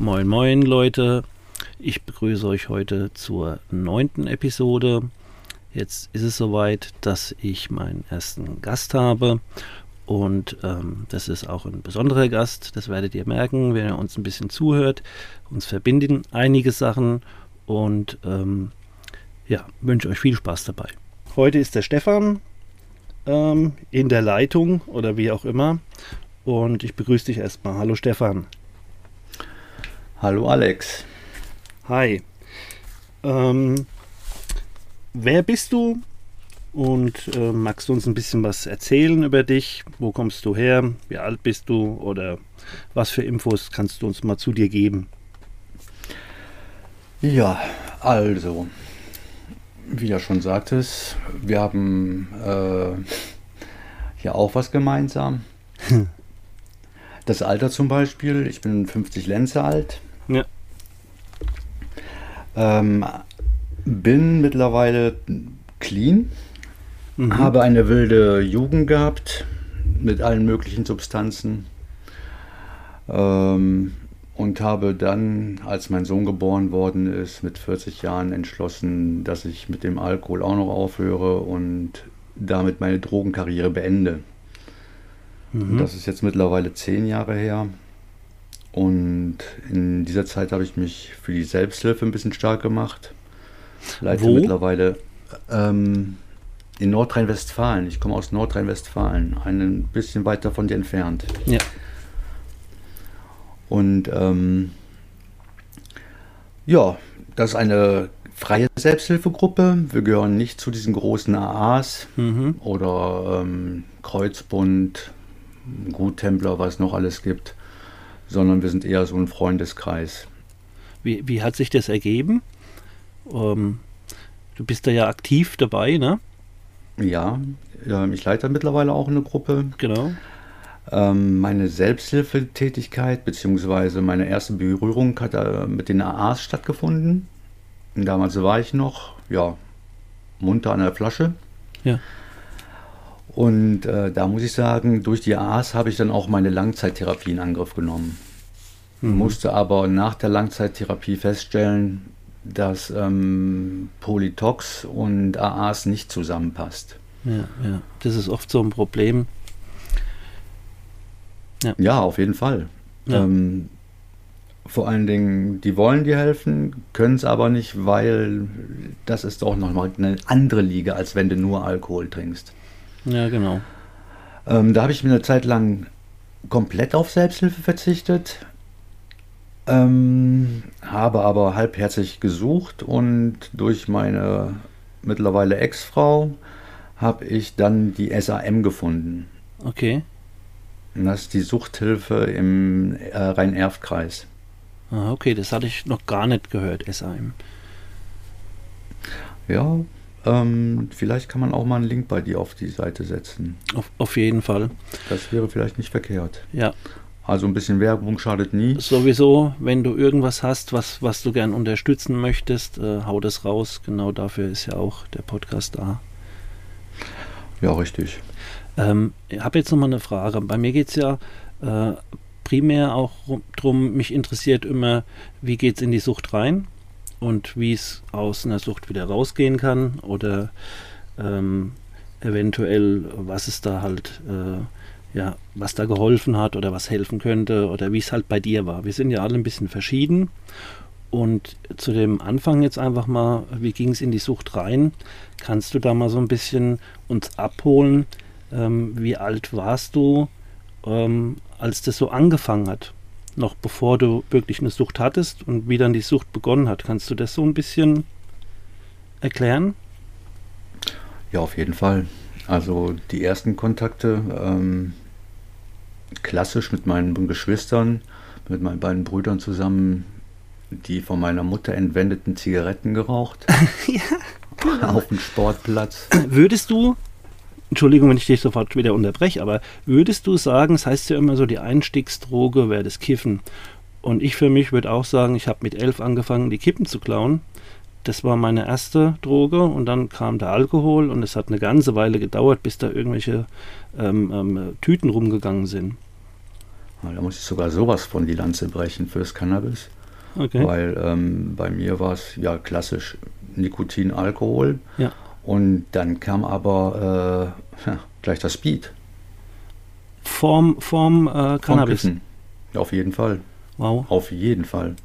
Moin, moin, Leute. Ich begrüße euch heute zur neunten Episode. Jetzt ist es soweit, dass ich meinen ersten Gast habe. Und ähm, das ist auch ein besonderer Gast. Das werdet ihr merken, wenn ihr uns ein bisschen zuhört. Uns verbinden einige Sachen. Und ähm, ja, wünsche euch viel Spaß dabei. Heute ist der Stefan ähm, in der Leitung oder wie auch immer. Und ich begrüße dich erstmal. Hallo Stefan. Hallo Alex. Hi. Ähm, wer bist du? Und äh, magst du uns ein bisschen was erzählen über dich? Wo kommst du her? Wie alt bist du? Oder was für Infos kannst du uns mal zu dir geben? Ja, also, wie du schon sagtest, wir haben äh, ja auch was gemeinsam. Das Alter zum Beispiel, ich bin 50 Lenze alt. Ja. Ähm, bin mittlerweile clean, mhm. habe eine wilde Jugend gehabt mit allen möglichen Substanzen ähm, und habe dann, als mein Sohn geboren worden ist, mit 40 Jahren entschlossen, dass ich mit dem Alkohol auch noch aufhöre und damit meine Drogenkarriere beende. Mhm. Das ist jetzt mittlerweile zehn Jahre her. Und in dieser Zeit habe ich mich für die Selbsthilfe ein bisschen stark gemacht. Leite Wo? mittlerweile ähm, in Nordrhein-Westfalen. Ich komme aus Nordrhein-Westfalen, ein bisschen weiter von dir entfernt. Ja. Und ähm, ja, das ist eine freie Selbsthilfegruppe. Wir gehören nicht zu diesen großen AAs mhm. oder ähm, Kreuzbund, Guttempler, was es noch alles gibt sondern wir sind eher so ein Freundeskreis. Wie, wie hat sich das ergeben? Ähm, du bist da ja aktiv dabei, ne? Ja, ich leite mittlerweile auch eine Gruppe. Genau. Ähm, meine Selbsthilfetätigkeit bzw. meine erste Berührung hat mit den AAs stattgefunden. Damals war ich noch, ja, munter an der Flasche. Ja. Und äh, da muss ich sagen, durch die AAs habe ich dann auch meine Langzeittherapie in Angriff genommen. Mhm. Musste aber nach der Langzeittherapie feststellen, dass ähm, Polytox und AAs nicht zusammenpasst. Ja, ja, das ist oft so ein Problem. Ja, ja auf jeden Fall. Ja. Ähm, vor allen Dingen, die wollen dir helfen, können es aber nicht, weil das ist auch nochmal eine andere Liga, als wenn du nur Alkohol trinkst. Ja, genau. Ähm, da habe ich mir eine Zeit lang komplett auf Selbsthilfe verzichtet, ähm, habe aber halbherzig gesucht und durch meine mittlerweile Ex-Frau habe ich dann die SAM gefunden. Okay. Und das ist die Suchthilfe im äh, Rhein-Erft-Kreis. Ah, okay, das hatte ich noch gar nicht gehört, SAM. Ja, ähm, vielleicht kann man auch mal einen Link bei dir auf die Seite setzen. Auf, auf jeden Fall. Das wäre vielleicht nicht verkehrt. Ja. Also ein bisschen Werbung schadet nie. Sowieso, wenn du irgendwas hast, was, was du gern unterstützen möchtest, äh, hau das raus. Genau dafür ist ja auch der Podcast da. Ja, richtig. Ähm, ich habe jetzt nochmal eine Frage. Bei mir geht es ja äh, primär auch darum, mich interessiert immer, wie geht es in die Sucht rein? Und wie es aus einer Sucht wieder rausgehen kann oder ähm, eventuell, was es da halt, äh, ja, was da geholfen hat oder was helfen könnte oder wie es halt bei dir war. Wir sind ja alle ein bisschen verschieden und zu dem Anfang jetzt einfach mal, wie ging es in die Sucht rein? Kannst du da mal so ein bisschen uns abholen? Ähm, wie alt warst du, ähm, als das so angefangen hat? Noch bevor du wirklich eine Sucht hattest und wie dann die Sucht begonnen hat. Kannst du das so ein bisschen erklären? Ja, auf jeden Fall. Also die ersten Kontakte, ähm, klassisch mit meinen Geschwistern, mit meinen beiden Brüdern zusammen die von meiner Mutter entwendeten Zigaretten geraucht. ja, genau. Auf dem Sportplatz. Würdest du, Entschuldigung, wenn ich dich sofort wieder unterbreche, aber würdest du sagen, es das heißt ja immer so, die Einstiegsdroge wäre das Kiffen. Und ich für mich würde auch sagen, ich habe mit elf angefangen, die Kippen zu klauen. Das war meine erste Droge und dann kam der Alkohol und es hat eine ganze Weile gedauert, bis da irgendwelche ähm, ähm, Tüten rumgegangen sind. Da muss ich sogar sowas von die Lanze brechen fürs Cannabis. Okay. Weil ähm, bei mir war es ja klassisch Nikotin, Alkohol. Ja. Und dann kam aber äh, gleich das Speed. Vorm, vorm äh, Cannabis? Vorm Auf jeden Fall. Wow. Auf jeden Fall.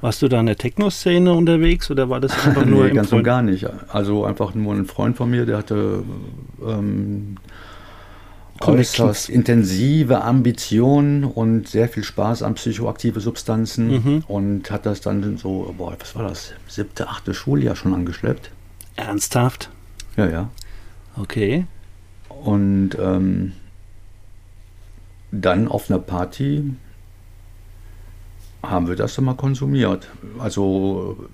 Warst du da in der Techno-Szene unterwegs oder war das einfach nur nee, ganz Freund? und gar nicht. Also einfach nur ein Freund von mir, der hatte ähm, äußerst intensive Ambitionen und sehr viel Spaß an psychoaktive Substanzen mhm. und hat das dann so, boah, was war das, siebte, achte Schuljahr schon angeschleppt. Ernsthaft? Ja, ja. Okay. Und ähm, dann auf einer Party haben wir das dann mal konsumiert. Also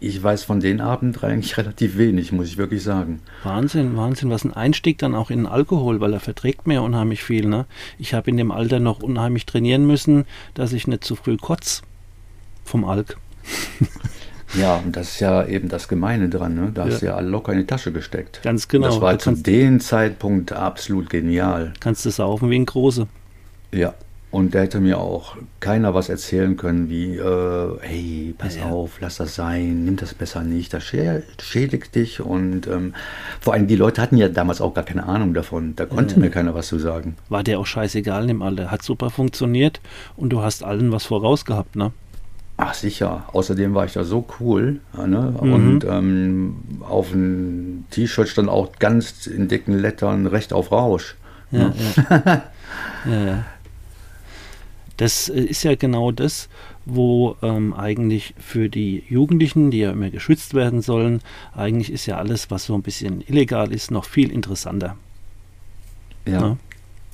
ich weiß von den Abend eigentlich relativ wenig, muss ich wirklich sagen. Wahnsinn, Wahnsinn, was ein Einstieg dann auch in Alkohol, weil er verträgt mir unheimlich viel. Ne? Ich habe in dem Alter noch unheimlich trainieren müssen, dass ich nicht zu früh kotz vom Alk. Ja, und das ist ja eben das Gemeine dran, ne? Da ja. hast du ja alle locker in die Tasche gesteckt. Ganz genau. Das war zu dem Zeitpunkt absolut genial. Kannst du saufen wie ein Große. Ja, und da hätte mir auch keiner was erzählen können, wie, äh, hey, pass ja, auf, lass das sein, nimm das besser nicht, das schädigt dich. Und ähm, vor allem die Leute hatten ja damals auch gar keine Ahnung davon. Da konnte äh, mir keiner was zu sagen. War der auch scheißegal im Alter. Hat super funktioniert und du hast allen was vorausgehabt, ne? Ach sicher. Außerdem war ich da so cool. Ne? Mhm. Und ähm, auf dem T-Shirt stand auch ganz in dicken Lettern Recht auf Rausch. Ja, ne? ja. ja, ja. Das äh, ist ja genau das, wo ähm, eigentlich für die Jugendlichen, die ja immer geschützt werden sollen, eigentlich ist ja alles, was so ein bisschen illegal ist, noch viel interessanter. Ja. ja? Ne?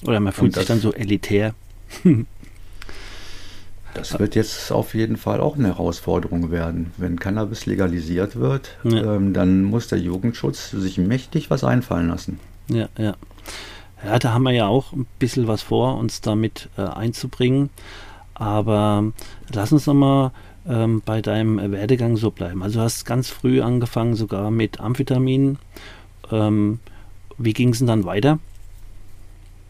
Oder man fühlt sich dann so elitär. Das wird jetzt auf jeden Fall auch eine Herausforderung werden. Wenn Cannabis legalisiert wird, ja. ähm, dann muss der Jugendschutz sich mächtig was einfallen lassen. Ja, ja. Ja, da haben wir ja auch ein bisschen was vor, uns damit äh, einzubringen. Aber lass uns nochmal ähm, bei deinem Werdegang so bleiben. Also du hast ganz früh angefangen, sogar mit Amphetaminen. Ähm, wie ging es denn dann weiter?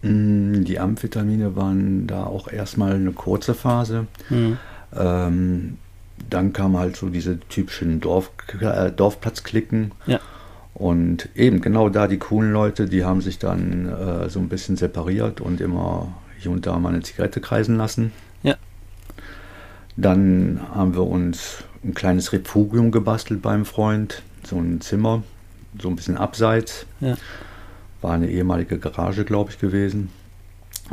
Mm, die Amphetamine waren da auch erstmal eine kurze Phase. Mhm. Ähm, dann kamen halt so diese typischen Dorf, äh, Dorfplatzklicken. Ja. Und eben genau da die coolen Leute, die haben sich dann äh, so ein bisschen separiert und immer hier und da mal eine Zigarette kreisen lassen. Ja. Dann haben wir uns ein kleines Refugium gebastelt beim Freund, so ein Zimmer, so ein bisschen abseits. Ja. War eine ehemalige Garage, glaube ich, gewesen.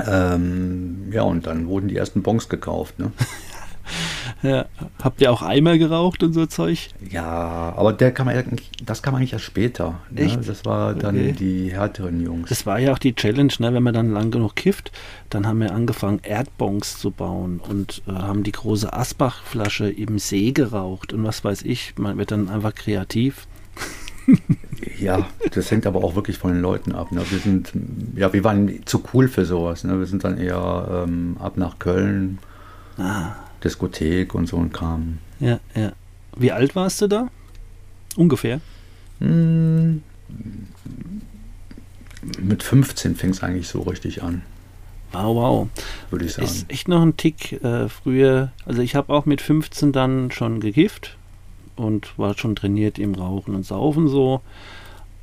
Ähm, ja, und dann wurden die ersten Bons gekauft. Ne? Ja. Habt ihr auch Eimer geraucht und so Zeug? Ja, aber der kam das kam eigentlich erst später. Ne? Echt? Das war dann okay. die härteren Jungs. Das war ja auch die Challenge, ne? wenn man dann lang genug kifft, dann haben wir angefangen, Erdbons zu bauen und äh, haben die große Asbach-Flasche im See geraucht und was weiß ich. Man wird dann einfach kreativ. ja, das hängt aber auch wirklich von den Leuten ab. Ne? Wir sind, ja, wir waren zu cool für sowas. Ne? Wir sind dann eher ähm, ab nach Köln. Ah. Diskothek und so ein Kram. Ja, ja. Wie alt warst du da? Ungefähr? Hm, mit 15 fing es eigentlich so richtig an. Wow, wow. Würde ich sagen. Ist echt noch ein Tick äh, früher. Also ich habe auch mit 15 dann schon gekifft und war schon trainiert im Rauchen und Saufen so.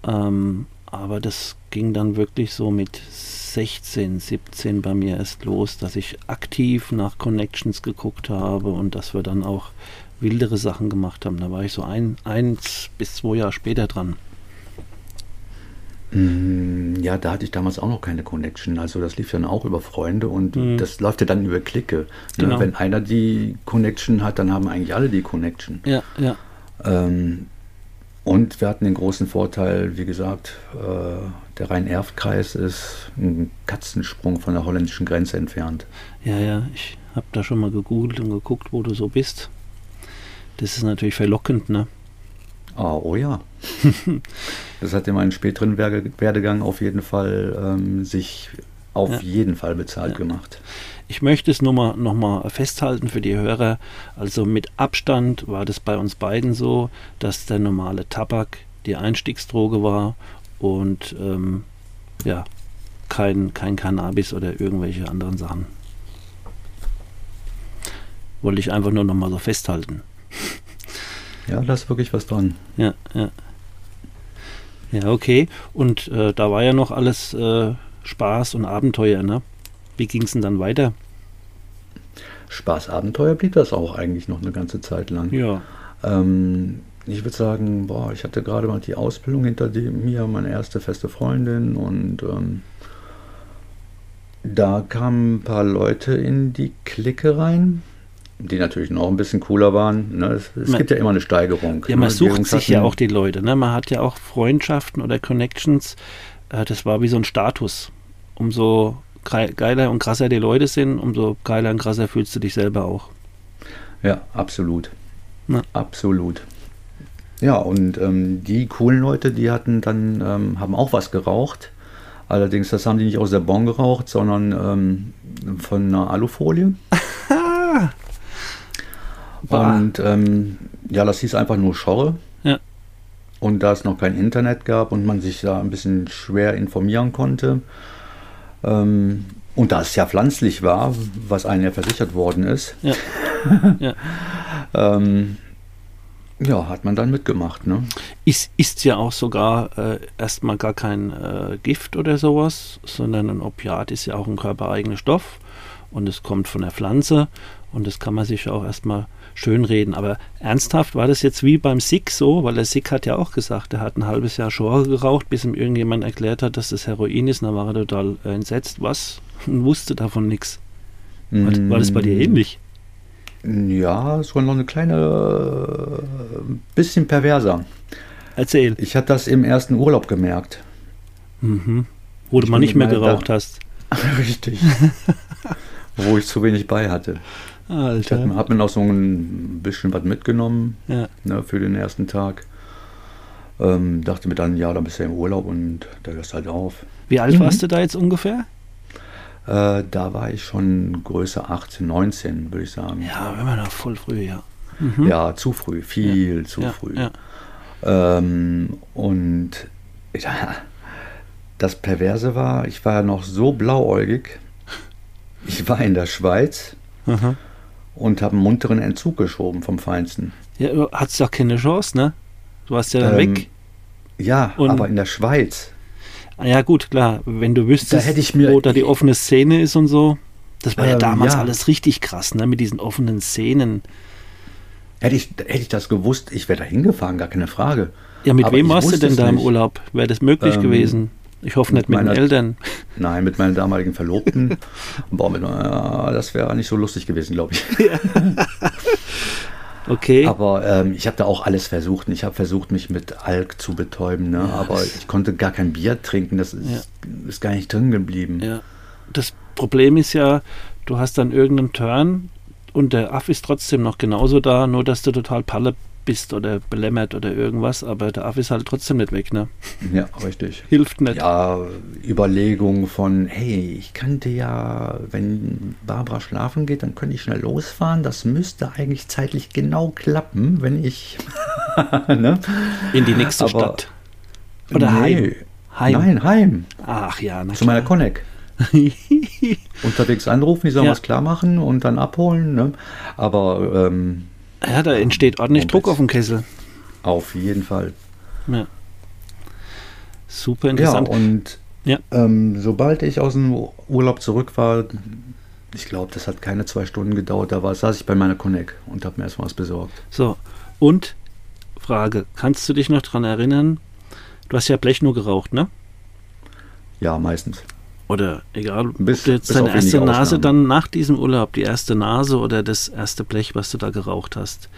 Ähm, aber das ging dann wirklich so mit 16, 17 bei mir erst los, dass ich aktiv nach Connections geguckt habe und dass wir dann auch wildere Sachen gemacht haben. Da war ich so ein, eins bis zwei Jahre später dran. Mm, ja, da hatte ich damals auch noch keine Connection. Also das lief dann auch über Freunde und mhm. das läuft ja dann über Clique. Ne? Genau. Wenn einer die Connection hat, dann haben eigentlich alle die Connection. Ja, ja. Ähm, Und wir hatten den großen Vorteil, wie gesagt, äh, der Rhein-Erft-Kreis ist ein Katzensprung von der holländischen Grenze entfernt. Ja, ja, ich habe da schon mal gegoogelt und geguckt, wo du so bist. Das ist natürlich verlockend, ne? Ah, oh ja. das hat in meinem späteren Werdegang auf jeden Fall ähm, sich auf ja. jeden Fall bezahlt ja. gemacht. Ich möchte es nur mal, noch mal festhalten für die Hörer. Also mit Abstand war das bei uns beiden so, dass der normale Tabak die Einstiegsdroge war und ähm, ja, kein, kein Cannabis oder irgendwelche anderen Sachen. Wollte ich einfach nur noch mal so festhalten. Ja, da ist wirklich was dran. Ja, ja. Ja, okay. Und äh, da war ja noch alles äh, Spaß und Abenteuer, ne? Wie ging es denn dann weiter? Spaß, Abenteuer blieb das auch eigentlich noch eine ganze Zeit lang. Ja. Ähm, ich würde sagen, boah, ich hatte gerade mal die Ausbildung hinter mir, meine erste feste Freundin und ähm, da kamen ein paar Leute in die Clique rein, die natürlich noch ein bisschen cooler waren. Ne? Es, es man, gibt ja immer eine Steigerung. Ja, man ne? sucht sich ja auch die Leute. Ne? Man hat ja auch Freundschaften oder Connections. Äh, das war wie so ein Status. Umso geiler und krasser die Leute sind, umso geiler und krasser fühlst du dich selber auch. Ja, absolut. Na. Absolut. Ja, und ähm, die coolen Leute, die hatten dann, ähm, haben auch was geraucht. Allerdings, das haben die nicht aus der Bon geraucht, sondern ähm, von einer Alufolie. Und ähm, ja, das hieß einfach nur Schorre. Ja. Und da es noch kein Internet gab und man sich da ein bisschen schwer informieren konnte, ähm, und da es ja pflanzlich war, was einem ja versichert worden ist, ja, ja. ähm, ja hat man dann mitgemacht. Ne? Ist, ist ja auch sogar äh, erstmal gar kein äh, Gift oder sowas, sondern ein Opiat ist ja auch ein körpereigener Stoff und es kommt von der Pflanze und das kann man sich auch erstmal schönreden. Aber ernsthaft war das jetzt wie beim Sick so, weil der Sick hat ja auch gesagt, er hat ein halbes Jahr Schore geraucht, bis ihm irgendjemand erklärt hat, dass das Heroin ist. Und dann war er total entsetzt. Was? Und wusste davon nichts. War, war das bei dir mm. ähnlich? Ja, sogar noch eine kleine, äh, bisschen perverser. Erzähl. Ich hatte das im ersten Urlaub gemerkt. Mhm. Wo du mal nicht mehr geraucht hast. Richtig. Wo ich zu wenig bei hatte. Alter. Ich habe mir noch so ein bisschen was mitgenommen ja. ne, für den ersten Tag. Ähm, dachte mir dann, ja, dann bist du im Urlaub und da hörst du halt auf. Wie alt mhm. warst du da jetzt ungefähr? Äh, da war ich schon größer 18, 19, würde ich sagen. Ja, immer noch voll früh, ja. Mhm. Ja, zu früh, viel ja. zu ja, früh. Ähm, und ja, das Perverse war, ich war ja noch so blauäugig. Ich war in der Schweiz. Mhm und habe einen munteren Entzug geschoben vom Feinsten. Ja, du hattest doch keine Chance, ne? Du warst ja dann ähm, weg. Ja, und aber in der Schweiz. Ah, ja, gut, klar. Wenn du wüsstest, da hätte ich mir, wo da die offene Szene ist und so. Das war ähm, ja damals ja. alles richtig krass, ne? Mit diesen offenen Szenen. Hätte ich, hätte ich das gewusst, ich wäre da hingefahren, gar keine Frage. Ja, mit aber wem warst du denn da im Urlaub? Wäre das möglich ähm, gewesen? Ich hoffe nicht mit, meiner, den Eltern. Nein, mit meinen damaligen Verlobten. Boah, mit, äh, das wäre nicht so lustig gewesen, glaube ich. okay. Aber ähm, ich habe da auch alles versucht. Ich habe versucht, mich mit Alk zu betäuben. Ne? Ja, aber ich konnte gar kein Bier trinken. Das ist, ja. ist gar nicht drin geblieben. Ja. Das Problem ist ja, du hast dann irgendeinen Turn und der Aff ist trotzdem noch genauso da, nur dass du total Palle bist oder belämmert oder irgendwas, aber der Affe ist halt trotzdem nicht weg, ne? Ja, richtig. Hilft nicht. Ja, Überlegung von, hey, ich könnte ja, wenn Barbara schlafen geht, dann könnte ich schnell losfahren. Das müsste eigentlich zeitlich genau klappen, wenn ich ne? in die nächste aber, Stadt. Oder nee, heim. Nein, heim. Ach ja, na Zu meiner Connect. Unterwegs anrufen, die sollen ja. was klar machen und dann abholen. Ne? Aber ähm, ja, da entsteht ordentlich Druck auf dem Kessel. Auf jeden Fall. Ja. Super interessant. Ja, und ja. Ähm, sobald ich aus dem Urlaub zurück war, ich glaube, das hat keine zwei Stunden gedauert, da war, saß ich bei meiner Connect und habe mir erstmal was besorgt. So, und Frage, kannst du dich noch daran erinnern, du hast ja Blech nur geraucht, ne? Ja, meistens. Oder egal, bis, ob jetzt deine erste Nase Ausnahmen. dann nach diesem Urlaub, die erste Nase oder das erste Blech, was du da geraucht hast,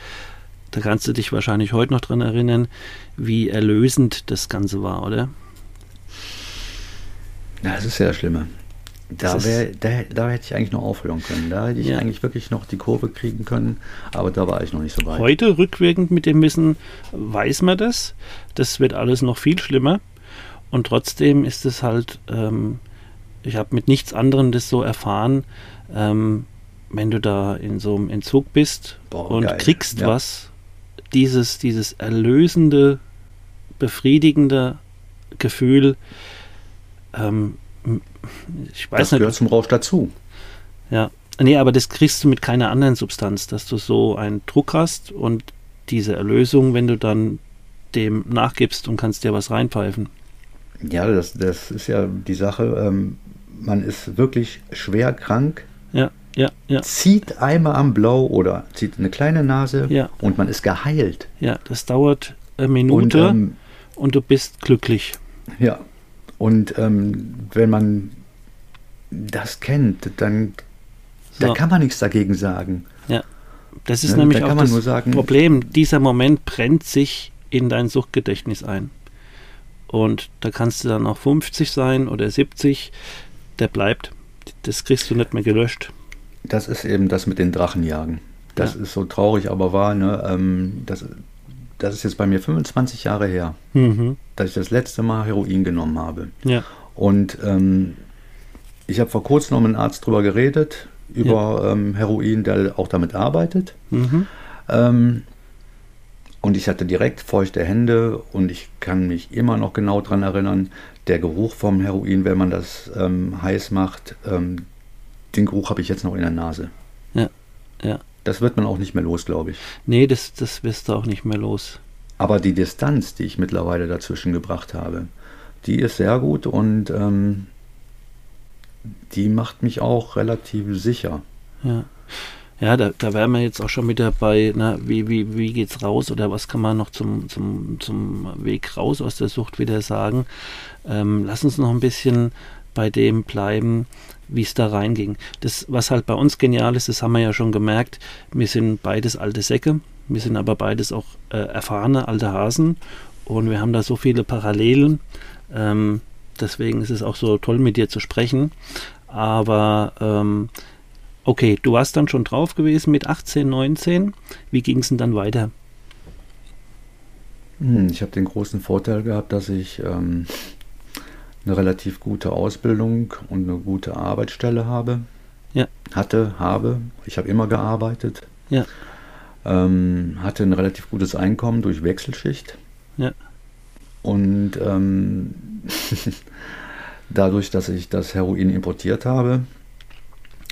Da kannst du dich wahrscheinlich heute noch dran erinnern, wie erlösend das Ganze war, oder? Ja, das ist ja das Schlimme. Da, wär, da, da, hätte ich eigentlich noch aufhören können. Da hätte ich ja. eigentlich wirklich noch die Kurve kriegen können, aber da war ich noch nicht so weit. Heute, rückwirkend mit dem Wissen, weiß man das. Das wird alles noch viel schlimmer. Und trotzdem ist es halt, ähm, ich habe mit nichts anderem das so erfahren, ähm, wenn du da in so einem Entzug bist Boah, und geil. kriegst ja. was, dieses, dieses erlösende, befriedigende Gefühl, ähm, ich weiß das nicht. gehört zum Rausch dazu. Ja. Nee, aber das kriegst du mit keiner anderen Substanz, dass du so einen Druck hast und diese Erlösung, wenn du dann dem nachgibst und kannst dir was reinpfeifen. Ja, das, das ist ja die Sache. Ähm, man ist wirklich schwer krank. Ja, ja, ja. Zieht einmal am Blau oder zieht eine kleine Nase ja. und man ist geheilt. Ja, das dauert eine Minute und, ähm, und du bist glücklich. Ja, und ähm, wenn man das kennt, dann so. da kann man nichts dagegen sagen. Ja, das ist ne? nämlich auch das sagen, Problem. Dieser Moment brennt sich in dein Suchtgedächtnis ein. Und da kannst du dann auch 50 sein oder 70, der bleibt. Das kriegst du nicht mehr gelöscht. Das ist eben das mit den Drachenjagen. Das ja. ist so traurig, aber wahr. Ne? Ähm, das, das ist jetzt bei mir 25 Jahre her, mhm. dass ich das letzte Mal Heroin genommen habe. Ja. Und ähm, ich habe vor kurzem noch mit einem Arzt darüber geredet, über ja. ähm, Heroin, der auch damit arbeitet. Mhm. Ähm, und ich hatte direkt feuchte Hände und ich kann mich immer noch genau daran erinnern, der Geruch vom Heroin, wenn man das ähm, heiß macht, ähm, den Geruch habe ich jetzt noch in der Nase. Ja, ja. Das wird man auch nicht mehr los, glaube ich. Nee, das, das wirst du auch nicht mehr los. Aber die Distanz, die ich mittlerweile dazwischen gebracht habe, die ist sehr gut und ähm, die macht mich auch relativ sicher. Ja. Ja, da, da wären wir jetzt auch schon wieder bei, na, wie, wie, wie geht's raus oder was kann man noch zum, zum, zum Weg raus aus der Sucht wieder sagen. Ähm, lass uns noch ein bisschen bei dem bleiben, wie es da reinging. Das, was halt bei uns genial ist, das haben wir ja schon gemerkt, wir sind beides alte Säcke, wir sind aber beides auch äh, erfahrene alte Hasen und wir haben da so viele Parallelen. Ähm, deswegen ist es auch so toll mit dir zu sprechen. Aber ähm, okay, du warst dann schon drauf gewesen mit 18, 19. Wie ging es denn dann weiter? Hm, ich habe den großen Vorteil gehabt, dass ich ähm, eine relativ gute Ausbildung und eine gute Arbeitsstelle habe. Ja. Hatte, habe. Ich habe immer gearbeitet. Ja. Ähm, hatte ein relativ gutes Einkommen durch Wechselschicht. Ja. Und ähm, dadurch, dass ich das Heroin importiert habe,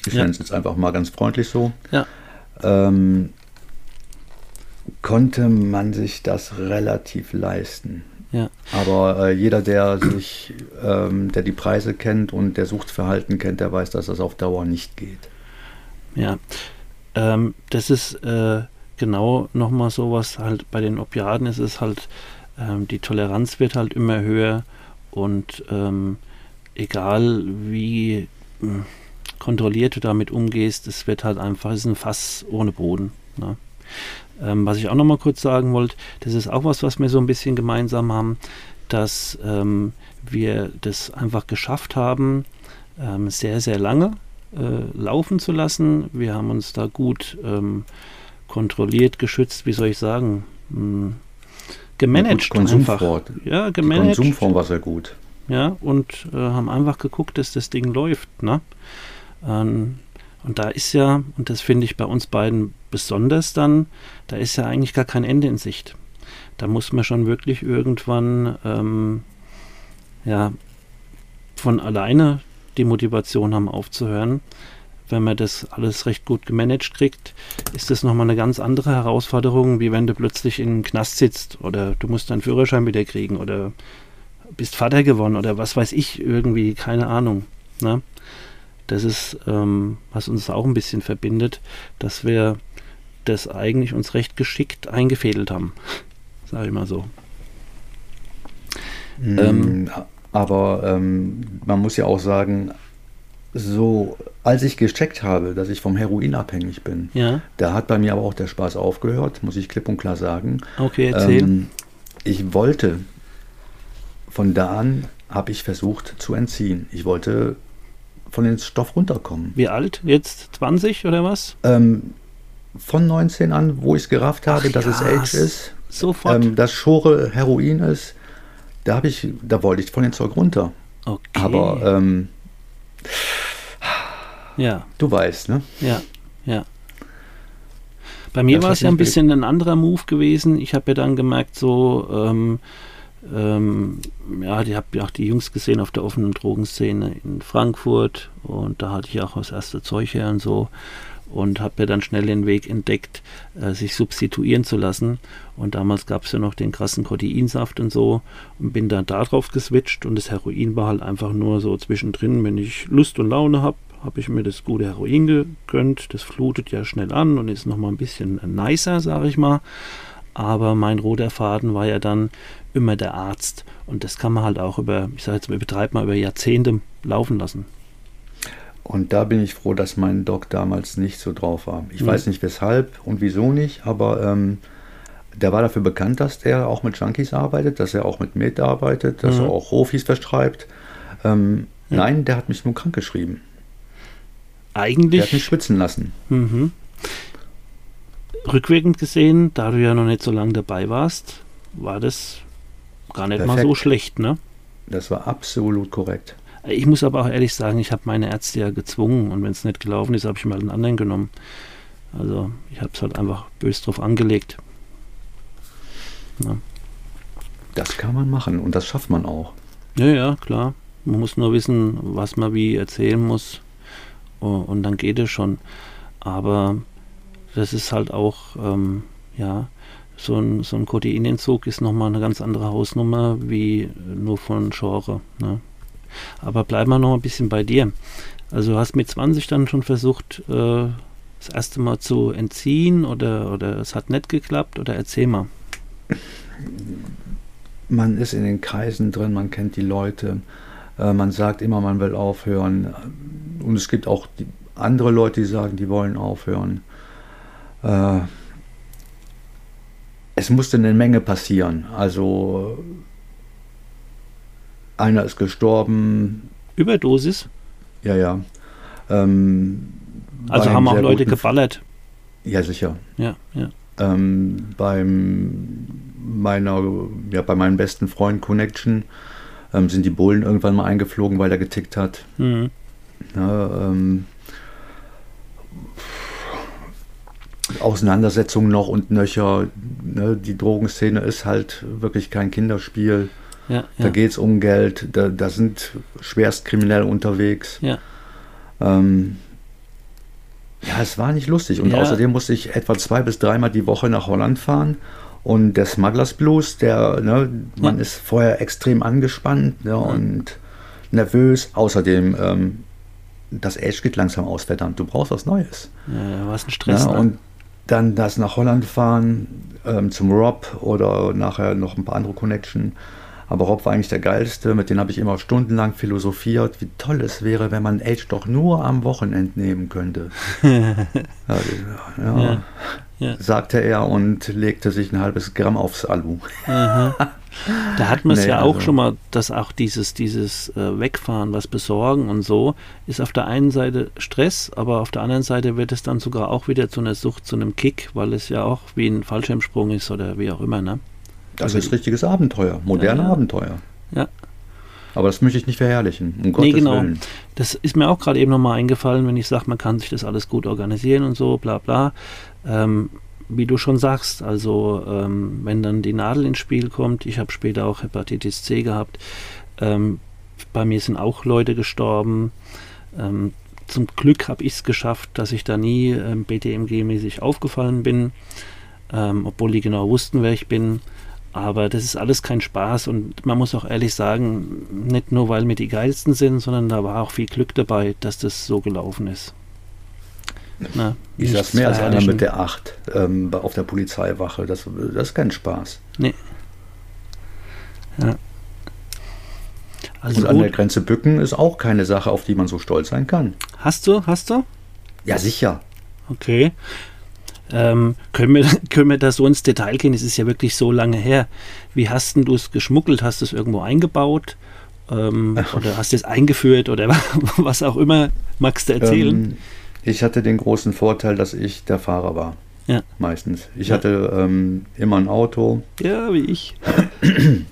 ich ja. nenne es jetzt einfach mal ganz freundlich so, ja. ähm, konnte man sich das relativ leisten. Ja. Aber äh, jeder, der sich, ähm, der die Preise kennt und der Suchtverhalten kennt, der weiß, dass das auf Dauer nicht geht. Ja, ähm, das ist äh, genau nochmal so, was halt bei den Opiaten ist, ist halt, ähm, die Toleranz wird halt immer höher und ähm, egal wie hm, kontrolliert du damit umgehst, es wird halt einfach, es ist ein Fass ohne Boden. Ne? Ähm, was ich auch noch mal kurz sagen wollte, das ist auch was, was wir so ein bisschen gemeinsam haben, dass ähm, wir das einfach geschafft haben, ähm, sehr, sehr lange äh, laufen zu lassen. Wir haben uns da gut ähm, kontrolliert, geschützt, wie soll ich sagen, hm, gemanagt ja, einfach. Ja, gemanagt. Die Konsumform war sehr gut. Ja, und äh, haben einfach geguckt, dass das Ding läuft. Ne? Ähm, und da ist ja, und das finde ich bei uns beiden besonders dann, da ist ja eigentlich gar kein Ende in Sicht. Da muss man schon wirklich irgendwann ähm, ja, von alleine die Motivation haben aufzuhören. Wenn man das alles recht gut gemanagt kriegt, ist das nochmal eine ganz andere Herausforderung, wie wenn du plötzlich in einem Knast sitzt oder du musst deinen Führerschein wieder kriegen oder bist Vater geworden oder was weiß ich irgendwie, keine Ahnung. Ne? Das ist, ähm, was uns auch ein bisschen verbindet, dass wir das eigentlich uns recht geschickt eingefädelt haben. Sag ich mal so. Mm, ähm, aber ähm, man muss ja auch sagen, So, als ich gecheckt habe, dass ich vom Heroin abhängig bin, Ja. da hat bei mir aber auch der Spaß aufgehört, muss ich klipp und klar sagen. Okay, erzähl. Ähm, ich wollte, von da an habe ich versucht zu entziehen. Ich wollte von dem Stoff runterkommen. Wie alt? Jetzt 20 oder was? Ähm, von 19 an, wo ich es gerafft habe, Ach dass es ja, Age s- ist, Sofort. ähm, dass Schore Heroin ist, da habe ich, da wollte ich von dem Zeug runter. okay. Aber ähm, ja, du weißt, ne? ja, ja. Bei mir war es ja ein bisschen ein anderer Move gewesen. Ich habe ja dann gemerkt, so, ähm, ähm, ja, ich habe ja auch die Jungs gesehen auf der offenen Drogenszene in Frankfurt und da hatte ich auch das erste Zeug her und so und habe ja dann schnell den Weg entdeckt, äh, sich substituieren zu lassen. Und damals gab es ja noch den krassen Coteinsaft und so und bin dann darauf geswitcht und das Heroin war halt einfach nur so zwischendrin, wenn ich Lust und Laune habe, habe ich mir das gute Heroin gegönnt. Das flutet ja schnell an und ist nochmal ein bisschen nicer, sage ich mal. Aber mein roter Faden war ja dann immer der Arzt. Und das kann man halt auch über, ich sage jetzt mal, betreibt man über Jahrzehnte laufen lassen. Und da bin ich froh, dass mein Doc damals nicht so drauf war. Ich Mhm. weiß nicht weshalb und wieso nicht, aber ähm, der war dafür bekannt, dass er auch mit Junkies arbeitet, dass er auch mit Med arbeitet, dass Mhm. er auch Rofis verschreibt. Ähm, Ja. Nein, der hat mich nur krank geschrieben. Der hat mich Eigentlich, schwitzen lassen. mhm. Rückwirkend gesehen, da du ja noch nicht so lange dabei warst, war das gar nicht mal so Perfekt. schlecht, ne? Das war absolut korrekt. Ich muss aber auch ehrlich sagen, ich habe meine Ärzte ja gezwungen und wenn es nicht gelaufen ist, habe ich mal einen anderen genommen. Also ich habe es halt einfach bös drauf angelegt. Ja. Das kann man machen und das schafft man auch. ja, ja, klar. Man muss nur wissen, was man wie erzählen muss und dann geht es schon. Aber das ist halt auch, ähm, ja, so ein, so ein Coteinentzug ist nochmal eine ganz andere Hausnummer wie nur von Genre. Ne? Aber bleiben wir noch ein bisschen bei dir. Also du hast mit 20 dann schon versucht, äh, das erste Mal zu entziehen oder, oder es hat nicht geklappt oder erzähl mal. Man ist in den Kreisen drin, man kennt die Leute, äh, man sagt immer, man will aufhören. Und es gibt auch andere Leute, die sagen, die wollen aufhören. Äh, es musste eine Menge passieren. Also einer ist gestorben, Überdosis? ja, ja. Ähm, Also haben auch Leute geballert. Ja, sicher. Ja, ja. ähm, beim meiner, ja, bei meinem besten Freund Connection ähm, sind die Bullen irgendwann mal eingeflogen, weil er getickt hat. Mhm. Ja, ähm, Auseinandersetzungen noch und nöcher. Ne? Die Drogenszene ist halt wirklich kein Kinderspiel. Ja, Da ja. geht es um Geld, da, da sind Schwerstkriminelle unterwegs. Ja. Ähm, ja, es war nicht lustig. Und Ja. außerdem musste ich etwa zwei bis dreimal die Woche nach Holland fahren. Und der Smugglers Blues, der, ne, man Ja. ist vorher extrem angespannt ne, und nervös. Außerdem, ähm, das Age geht langsam aus, verdammt. Du brauchst was Neues. Ja, war es ein Stress. Ja, ne? und dann das nach Holland fahren, ähm, zum Rob oder nachher noch ein paar andere Connection. Aber Rob war eigentlich der geilste, mit dem habe ich immer stundenlang philosophiert, wie toll es wäre, wenn man Age doch nur am Wochenende nehmen könnte. ja, ja, Ja, sagte er und legte sich ein halbes Gramm aufs Alu. Aha. Da hat man es Nee, ja auch also- schon mal, dass auch dieses, dieses äh, Wegfahren, was besorgen und so, ist auf der einen Seite Stress, aber auf der anderen Seite wird es dann sogar auch wieder zu einer Sucht, zu einem Kick, weil es ja auch wie ein Fallschirmsprung ist oder wie auch immer, ne? Das ist richtiges Abenteuer, moderne Ja, ja. Abenteuer. Ja. Aber das möchte ich nicht verherrlichen, um Nee, Gottes genau. Willen. Das ist mir auch gerade eben nochmal eingefallen, wenn ich sage, man kann sich das alles gut organisieren und so, bla bla. Ähm, wie du schon sagst, also ähm, wenn dann die Nadel ins Spiel kommt, ich habe später auch Hepatitis C gehabt, ähm, bei mir sind auch Leute gestorben. Ähm, zum Glück habe ich es geschafft, dass ich da nie ähm, BTMG-mäßig aufgefallen bin, ähm, obwohl die genau wussten, wer ich bin. Aber das ist alles kein Spaß und man muss auch ehrlich sagen, nicht nur weil wir die geilsten sind, sondern da war auch viel Glück dabei, dass das so gelaufen ist. Na, Ich saß mehr als einer mit der 8 ähm, auf der Polizeiwache. Das, das ist kein Spaß. Nee. Ja. Also und an der Grenze bücken ist auch keine Sache, auf die man so stolz sein kann. Hast du? Hast du? Ja, sicher. Okay. Ähm, können, wir, können wir da so ins Detail gehen? Es ist ja wirklich so lange her. Wie hast du es geschmuggelt? Hast du es irgendwo eingebaut? Ähm, oder hast du es eingeführt oder was auch immer? Magst du erzählen? Ähm, ich hatte den großen Vorteil, dass ich der Fahrer war. Ja. Meistens. Ich ja. hatte ähm, immer ein Auto. Ja, wie ich.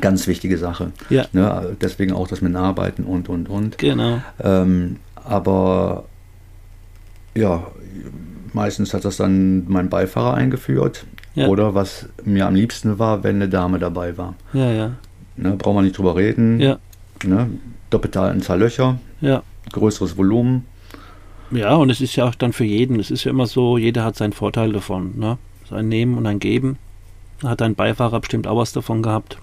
Ganz wichtige Sache. Ja. Ne? Deswegen auch das mit Arbeiten und, und, und. Genau. Ähm, aber ja, meistens hat das dann mein Beifahrer eingeführt. Ja. Oder was mir am liebsten war, wenn eine Dame dabei war. Ja, ja. Ne, braucht man nicht drüber reden. Ja. Ne, doppelte Anzahl Löcher. Ja. Größeres Volumen. Ja, und es ist ja auch dann für jeden. Es ist ja immer so, jeder hat seinen Vorteil davon. Ne? Ein Nehmen und ein Geben. Hat dein Beifahrer bestimmt auch was davon gehabt.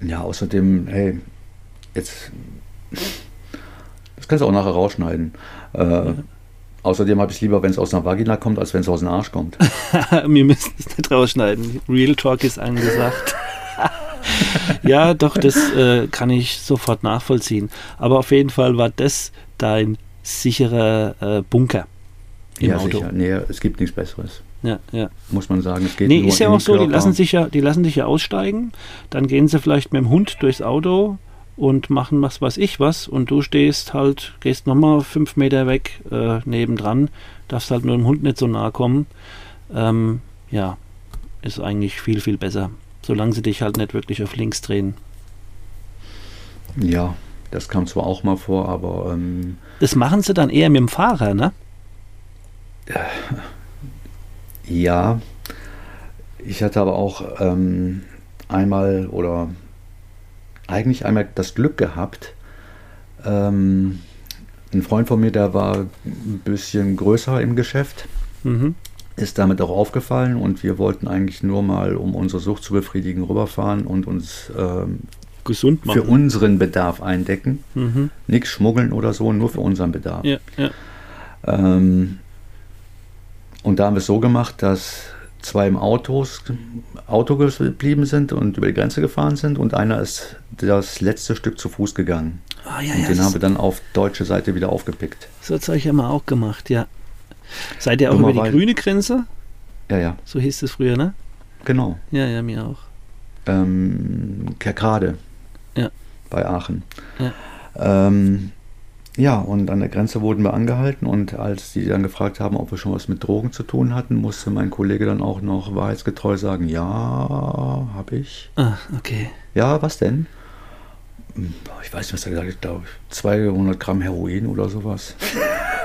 Ja, außerdem, hey, jetzt. Das kannst du auch nachher rausschneiden. Äh, ja. Außerdem habe ich es lieber, wenn es aus einer Vagina kommt, als wenn es aus dem Arsch kommt. Wir müssen es nicht rausschneiden. Real Talk ist angesagt. ja, doch, das äh, kann ich sofort nachvollziehen. Aber auf jeden Fall war das dein sicherer äh, Bunker im ja, Auto. Sicher. Nee, es gibt nichts Besseres. Ja, ja. Muss man sagen. Es geht nee, ist ja auch so, die lassen, sich ja, die lassen sich ja aussteigen. Dann gehen sie vielleicht mit dem Hund durchs Auto und machen was weiß ich was und du stehst halt, gehst nochmal fünf Meter weg äh, nebendran, darfst halt nur dem Hund nicht so nahe kommen. Ähm, ja, ist eigentlich viel, viel besser. Solange sie dich halt nicht wirklich auf links drehen. Ja, das kam zwar auch mal vor, aber. Ähm, das machen sie dann eher mit dem Fahrer, ne? Ja. Ich hatte aber auch ähm, einmal oder eigentlich einmal das Glück gehabt. Ähm, ein Freund von mir, der war ein bisschen größer im Geschäft, mhm. ist damit auch aufgefallen und wir wollten eigentlich nur mal, um unsere Sucht zu befriedigen, rüberfahren und uns ähm, gesund machen. Für unseren Bedarf eindecken. Mhm. Nichts schmuggeln oder so, nur für unseren Bedarf. Ja, ja. Ähm, und da haben wir es so gemacht, dass zwei im Autos, Auto geblieben sind und über die Grenze gefahren sind und einer ist das letzte Stück zu Fuß gegangen. Ah, ja, und den haben wir dann auf deutsche Seite wieder aufgepickt. So hat es ja mal auch gemacht, ja. Seid ihr auch über die grüne Grenze? Ja, ja. So hieß es früher, ne? Genau. Ja, ja, mir auch. Ähm, Kerkrade. Ja. Bei Aachen. Ja. Ähm, ja, und an der Grenze wurden wir angehalten und als die dann gefragt haben, ob wir schon was mit Drogen zu tun hatten, musste mein Kollege dann auch noch wahrheitsgetreu sagen, ja, habe ich. Ah, okay. Ja, was denn? Ich weiß nicht, was er gesagt hat, glaube ich. 200 Gramm Heroin oder sowas.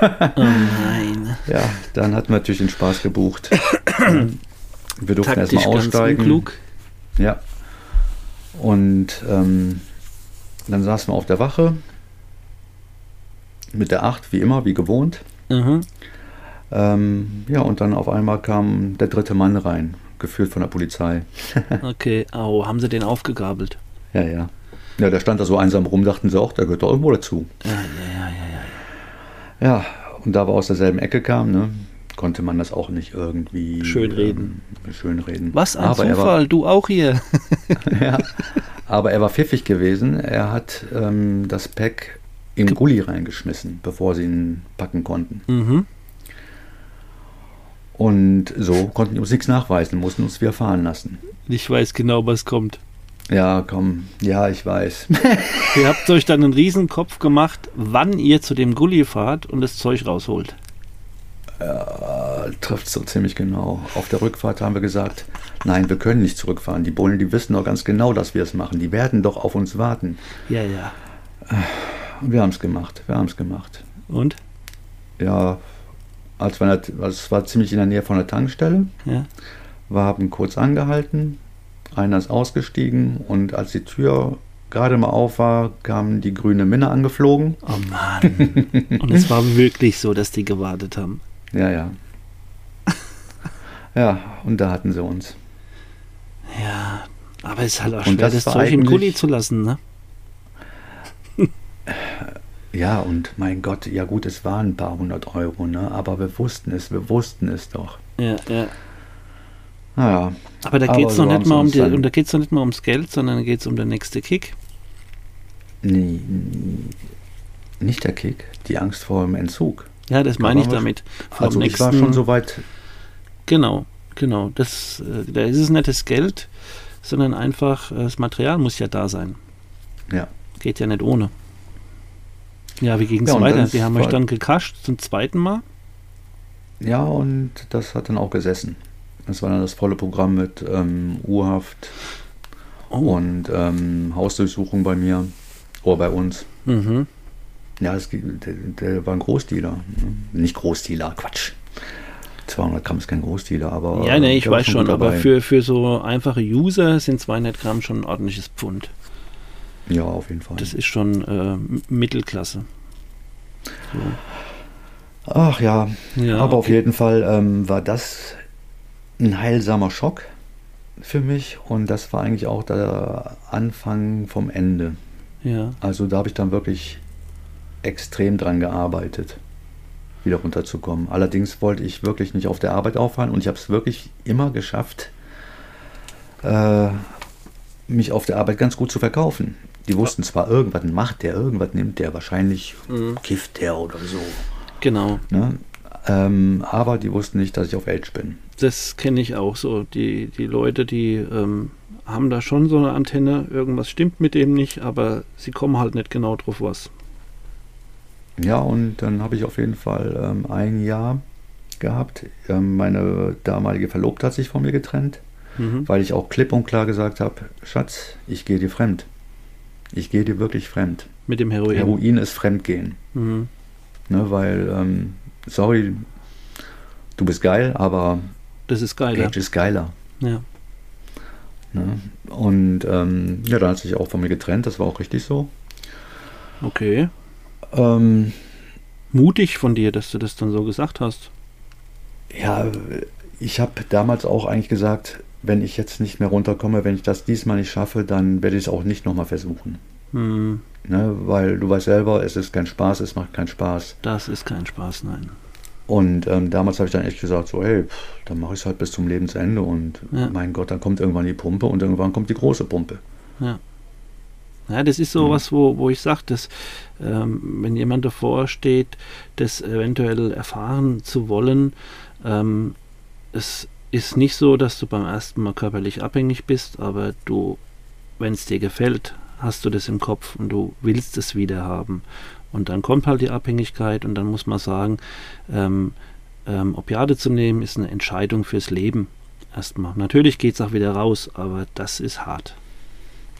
Oh nein. Ja, dann hatten wir natürlich den Spaß gebucht. Wir durften erstmal aussteigen. Klug. Ja. Und ähm, dann saßen wir auf der Wache mit der 8, wie immer, wie gewohnt. Mhm. Ähm, ja, und dann auf einmal kam der dritte Mann rein, geführt von der Polizei. okay, au, haben sie den aufgegabelt? Ja, ja. Ja, der stand da so einsam rum, dachten sie auch, der gehört doch irgendwo dazu. Ja, ja, ja, ja, ja. Ja, und da wir aus derselben Ecke kamen, ne, konnte man das auch nicht irgendwie schönreden. Ähm, schönreden. Was ein aber Zufall, war, du auch hier. ja, aber er war pfiffig gewesen. Er hat ähm, das Pack in Gully reingeschmissen, bevor sie ihn packen konnten. Mhm. Und so konnten die uns nichts nachweisen, mussten uns wieder fahren lassen. Ich weiß genau, was kommt. Ja, komm. Ja, ich weiß. ihr habt euch dann einen riesen Kopf gemacht, wann ihr zu dem Gully fahrt und das Zeug rausholt. Ja, trifft so ziemlich genau. Auf der Rückfahrt haben wir gesagt, nein, wir können nicht zurückfahren. Die Bullen, die wissen doch ganz genau, dass wir es machen. Die werden doch auf uns warten. Ja, ja. Wir haben es gemacht. Wir haben es gemacht. Und? Ja, als wir, es war ziemlich in der Nähe von der Tankstelle. Ja. Wir haben kurz angehalten. Einer ist ausgestiegen und als die Tür gerade mal auf war, kam die grüne Minne angeflogen. Oh Mann. und es war wirklich so, dass die gewartet haben. Ja, ja. ja, und da hatten sie uns. Ja, aber es ist halt auch schwer, das, das Zeug im Gully zu lassen, ne? Ja, und mein Gott, ja gut, es waren ein paar hundert Euro, ne? Aber wir wussten es, wir wussten es doch. Ja, ja. Naja. Aber da geht es noch, nicht mal um die, da geht's noch nicht mal ums Geld, sondern da geht es um den nächsten Kick. Nee, nicht der Kick, die Angst vor dem Entzug. Ja, das meine ich damit. Also ich war schon so weit. Genau, genau. Das, äh, da ist es nicht das Geld, sondern einfach äh, das Material muss ja da sein. Ja. Geht ja nicht ohne. Ja, wie ging es ja, weiter? Wir haben euch dann gekascht zum zweiten Mal. Ja, und das hat dann auch gesessen. Das war dann das volle Programm mit ähm, Urhaft oh. und ähm, Hausdurchsuchung bei mir oder bei uns. Mhm. Ja, das, der, der, war ein Großdealer. Ne? Nicht Großdealer, Quatsch. 200 Gramm ist kein Großdealer, aber. Ja, ne, ich weiß schon, aber für, für so einfache User sind 200 Gramm schon ein ordentliches Pfund. Ja, auf jeden Fall. Das ist schon äh, Mittelklasse. So. Ach ja, ja aber okay. auf jeden Fall ähm, war das ein heilsamer Schock für mich und das war eigentlich auch der Anfang vom Ende. Ja. Also da habe ich dann wirklich extrem dran gearbeitet, wieder runterzukommen. Allerdings wollte ich wirklich nicht auf der Arbeit auffallen und ich habe es wirklich immer geschafft, äh, mich auf der Arbeit ganz gut zu verkaufen. Die wussten zwar, irgendwas macht der, irgendwas nimmt der, wahrscheinlich mhm. kifft der oder so. Genau. Ne? Ähm, aber die wussten nicht, dass ich auf Age bin. Das kenne ich auch so. Die, die Leute, die ähm, haben da schon so eine Antenne, irgendwas stimmt mit dem nicht, aber sie kommen halt nicht genau drauf was. Ja, und dann habe ich auf jeden Fall ähm, ein Jahr gehabt. Ähm, meine damalige Verlobte hat sich von mir getrennt, mhm. weil ich auch klipp und klar gesagt habe, Schatz, ich gehe dir fremd. Ich gehe dir wirklich fremd. Mit dem Heroin? Heroin ist Fremdgehen. Mhm. Ne, weil, ähm, sorry, du bist geil, aber das ist geiler. Age ist geiler. Ja. Ne? Und ähm, ja, dann hat sich auch von mir getrennt, das war auch richtig so. Okay. Ähm, Mutig von dir, dass du das dann so gesagt hast. Ja, ich habe damals auch eigentlich gesagt, wenn ich jetzt nicht mehr runterkomme, wenn ich das diesmal nicht schaffe, dann werde ich es auch nicht nochmal versuchen. Hm. Ne, weil du weißt selber, es ist kein Spaß, es macht keinen Spaß. Das ist kein Spaß, nein. Und ähm, damals habe ich dann echt gesagt, so, hey, dann mache ich es halt bis zum Lebensende und ja. mein Gott, dann kommt irgendwann die Pumpe und irgendwann kommt die große Pumpe. Ja. Ja, das ist so mhm. was, wo, wo ich sage, dass ähm, wenn jemand davor steht, das eventuell erfahren zu wollen, ähm, es ist nicht so, dass du beim ersten Mal körperlich abhängig bist, aber du, wenn es dir gefällt, hast du das im Kopf und du willst es wieder haben. Und dann kommt halt die Abhängigkeit und dann muss man sagen, ähm, ähm, Opiate zu nehmen ist eine Entscheidung fürs Leben. Erstmal. Natürlich geht es auch wieder raus, aber das ist hart.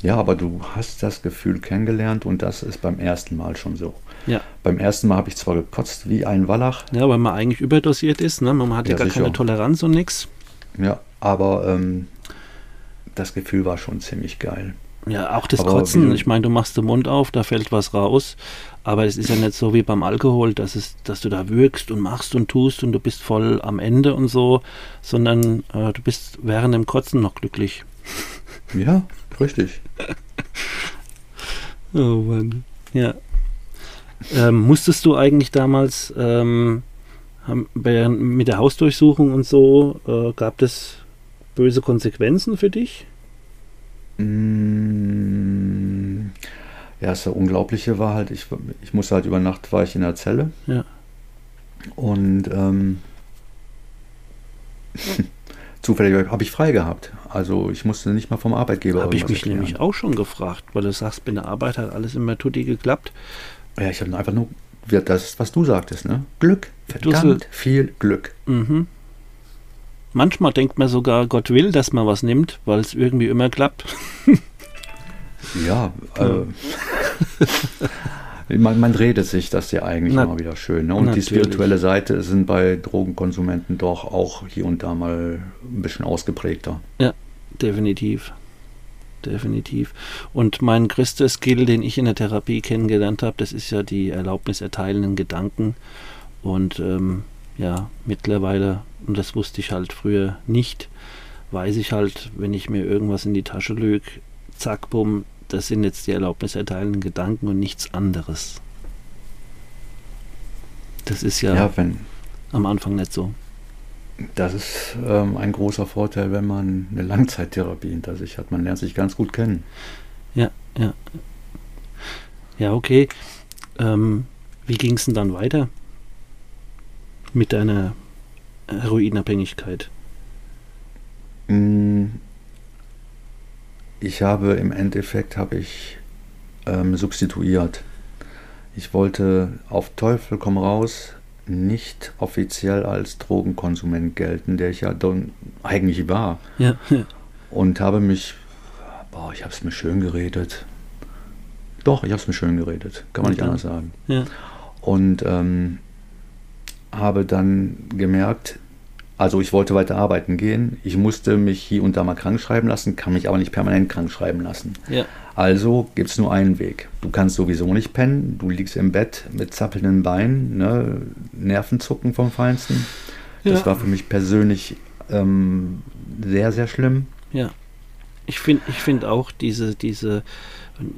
Ja, aber du hast das Gefühl kennengelernt und das ist beim ersten Mal schon so. Ja. Beim ersten Mal habe ich zwar gekotzt wie ein Wallach. Ja, weil man eigentlich überdosiert ist, ne? man hat ja, gar sicher. keine Toleranz und nichts. Ja, aber ähm, das Gefühl war schon ziemlich geil. Ja, auch das aber Kotzen. Ich meine, du machst den Mund auf, da fällt was raus. Aber es ist ja nicht so wie beim Alkohol, dass, es, dass du da wirkst und machst und tust und du bist voll am Ende und so, sondern äh, du bist während dem Kotzen noch glücklich. Ja, richtig. oh Mann. Ja. Ähm, musstest du eigentlich damals ähm, bei, mit der Hausdurchsuchung und so, äh, gab es böse Konsequenzen für dich? Mm, ja, das Unglaubliche war halt, ich, ich musste halt über Nacht, war ich in der Zelle. Ja. Und ähm, zufällig habe ich frei gehabt. Also ich musste nicht mal vom Arbeitgeber Habe ich mich erklären. nämlich auch schon gefragt, weil du sagst, bei der Arbeit hat alles immer tutti geklappt. Ja, ich habe einfach nur, das ist, was du sagtest, ne? Glück, verdammt viel Glück. Mhm. Manchmal denkt man sogar, Gott will, dass man was nimmt, weil es irgendwie immer klappt. ja, äh, man, man redet sich das ja eigentlich Na, immer wieder schön. Ne? Und natürlich. die spirituelle Seite sind bei Drogenkonsumenten doch auch hier und da mal ein bisschen ausgeprägter. Ja, definitiv. Definitiv. Und mein größter Skill, den ich in der Therapie kennengelernt habe, das ist ja die Erlaubnis erteilenden Gedanken. Und ähm, ja, mittlerweile, und das wusste ich halt früher nicht, weiß ich halt, wenn ich mir irgendwas in die Tasche lüge, zack, bumm, das sind jetzt die erlaubniserteilenden Gedanken und nichts anderes. Das ist ja, ja wenn, am Anfang nicht so. Das ist ähm, ein großer Vorteil, wenn man eine Langzeittherapie hinter sich hat. Man lernt sich ganz gut kennen. Ja, ja. Ja, okay. Ähm, wie ging es denn dann weiter mit deiner Heroinabhängigkeit? Ich habe im Endeffekt habe ich ähm, substituiert. Ich wollte auf Teufel komm raus nicht offiziell als Drogenkonsument gelten, der ich ja dann eigentlich war. Ja, ja. Und habe mich, boah, ich habe es mir schön geredet. Doch, ich habe es mir schön geredet, kann man nicht anders sagen. Und ähm, habe dann gemerkt, also ich wollte weiter arbeiten gehen. Ich musste mich hier und da mal krank schreiben lassen, kann mich aber nicht permanent krank schreiben lassen. ja. Also gibt es nur einen Weg. Du kannst sowieso nicht pennen, du liegst im Bett mit zappelnden Beinen, ne? Nervenzucken vom Feinsten. Das Ja. war für mich persönlich ähm, sehr, sehr schlimm. Ja. Ich finde ich find auch diese, diese,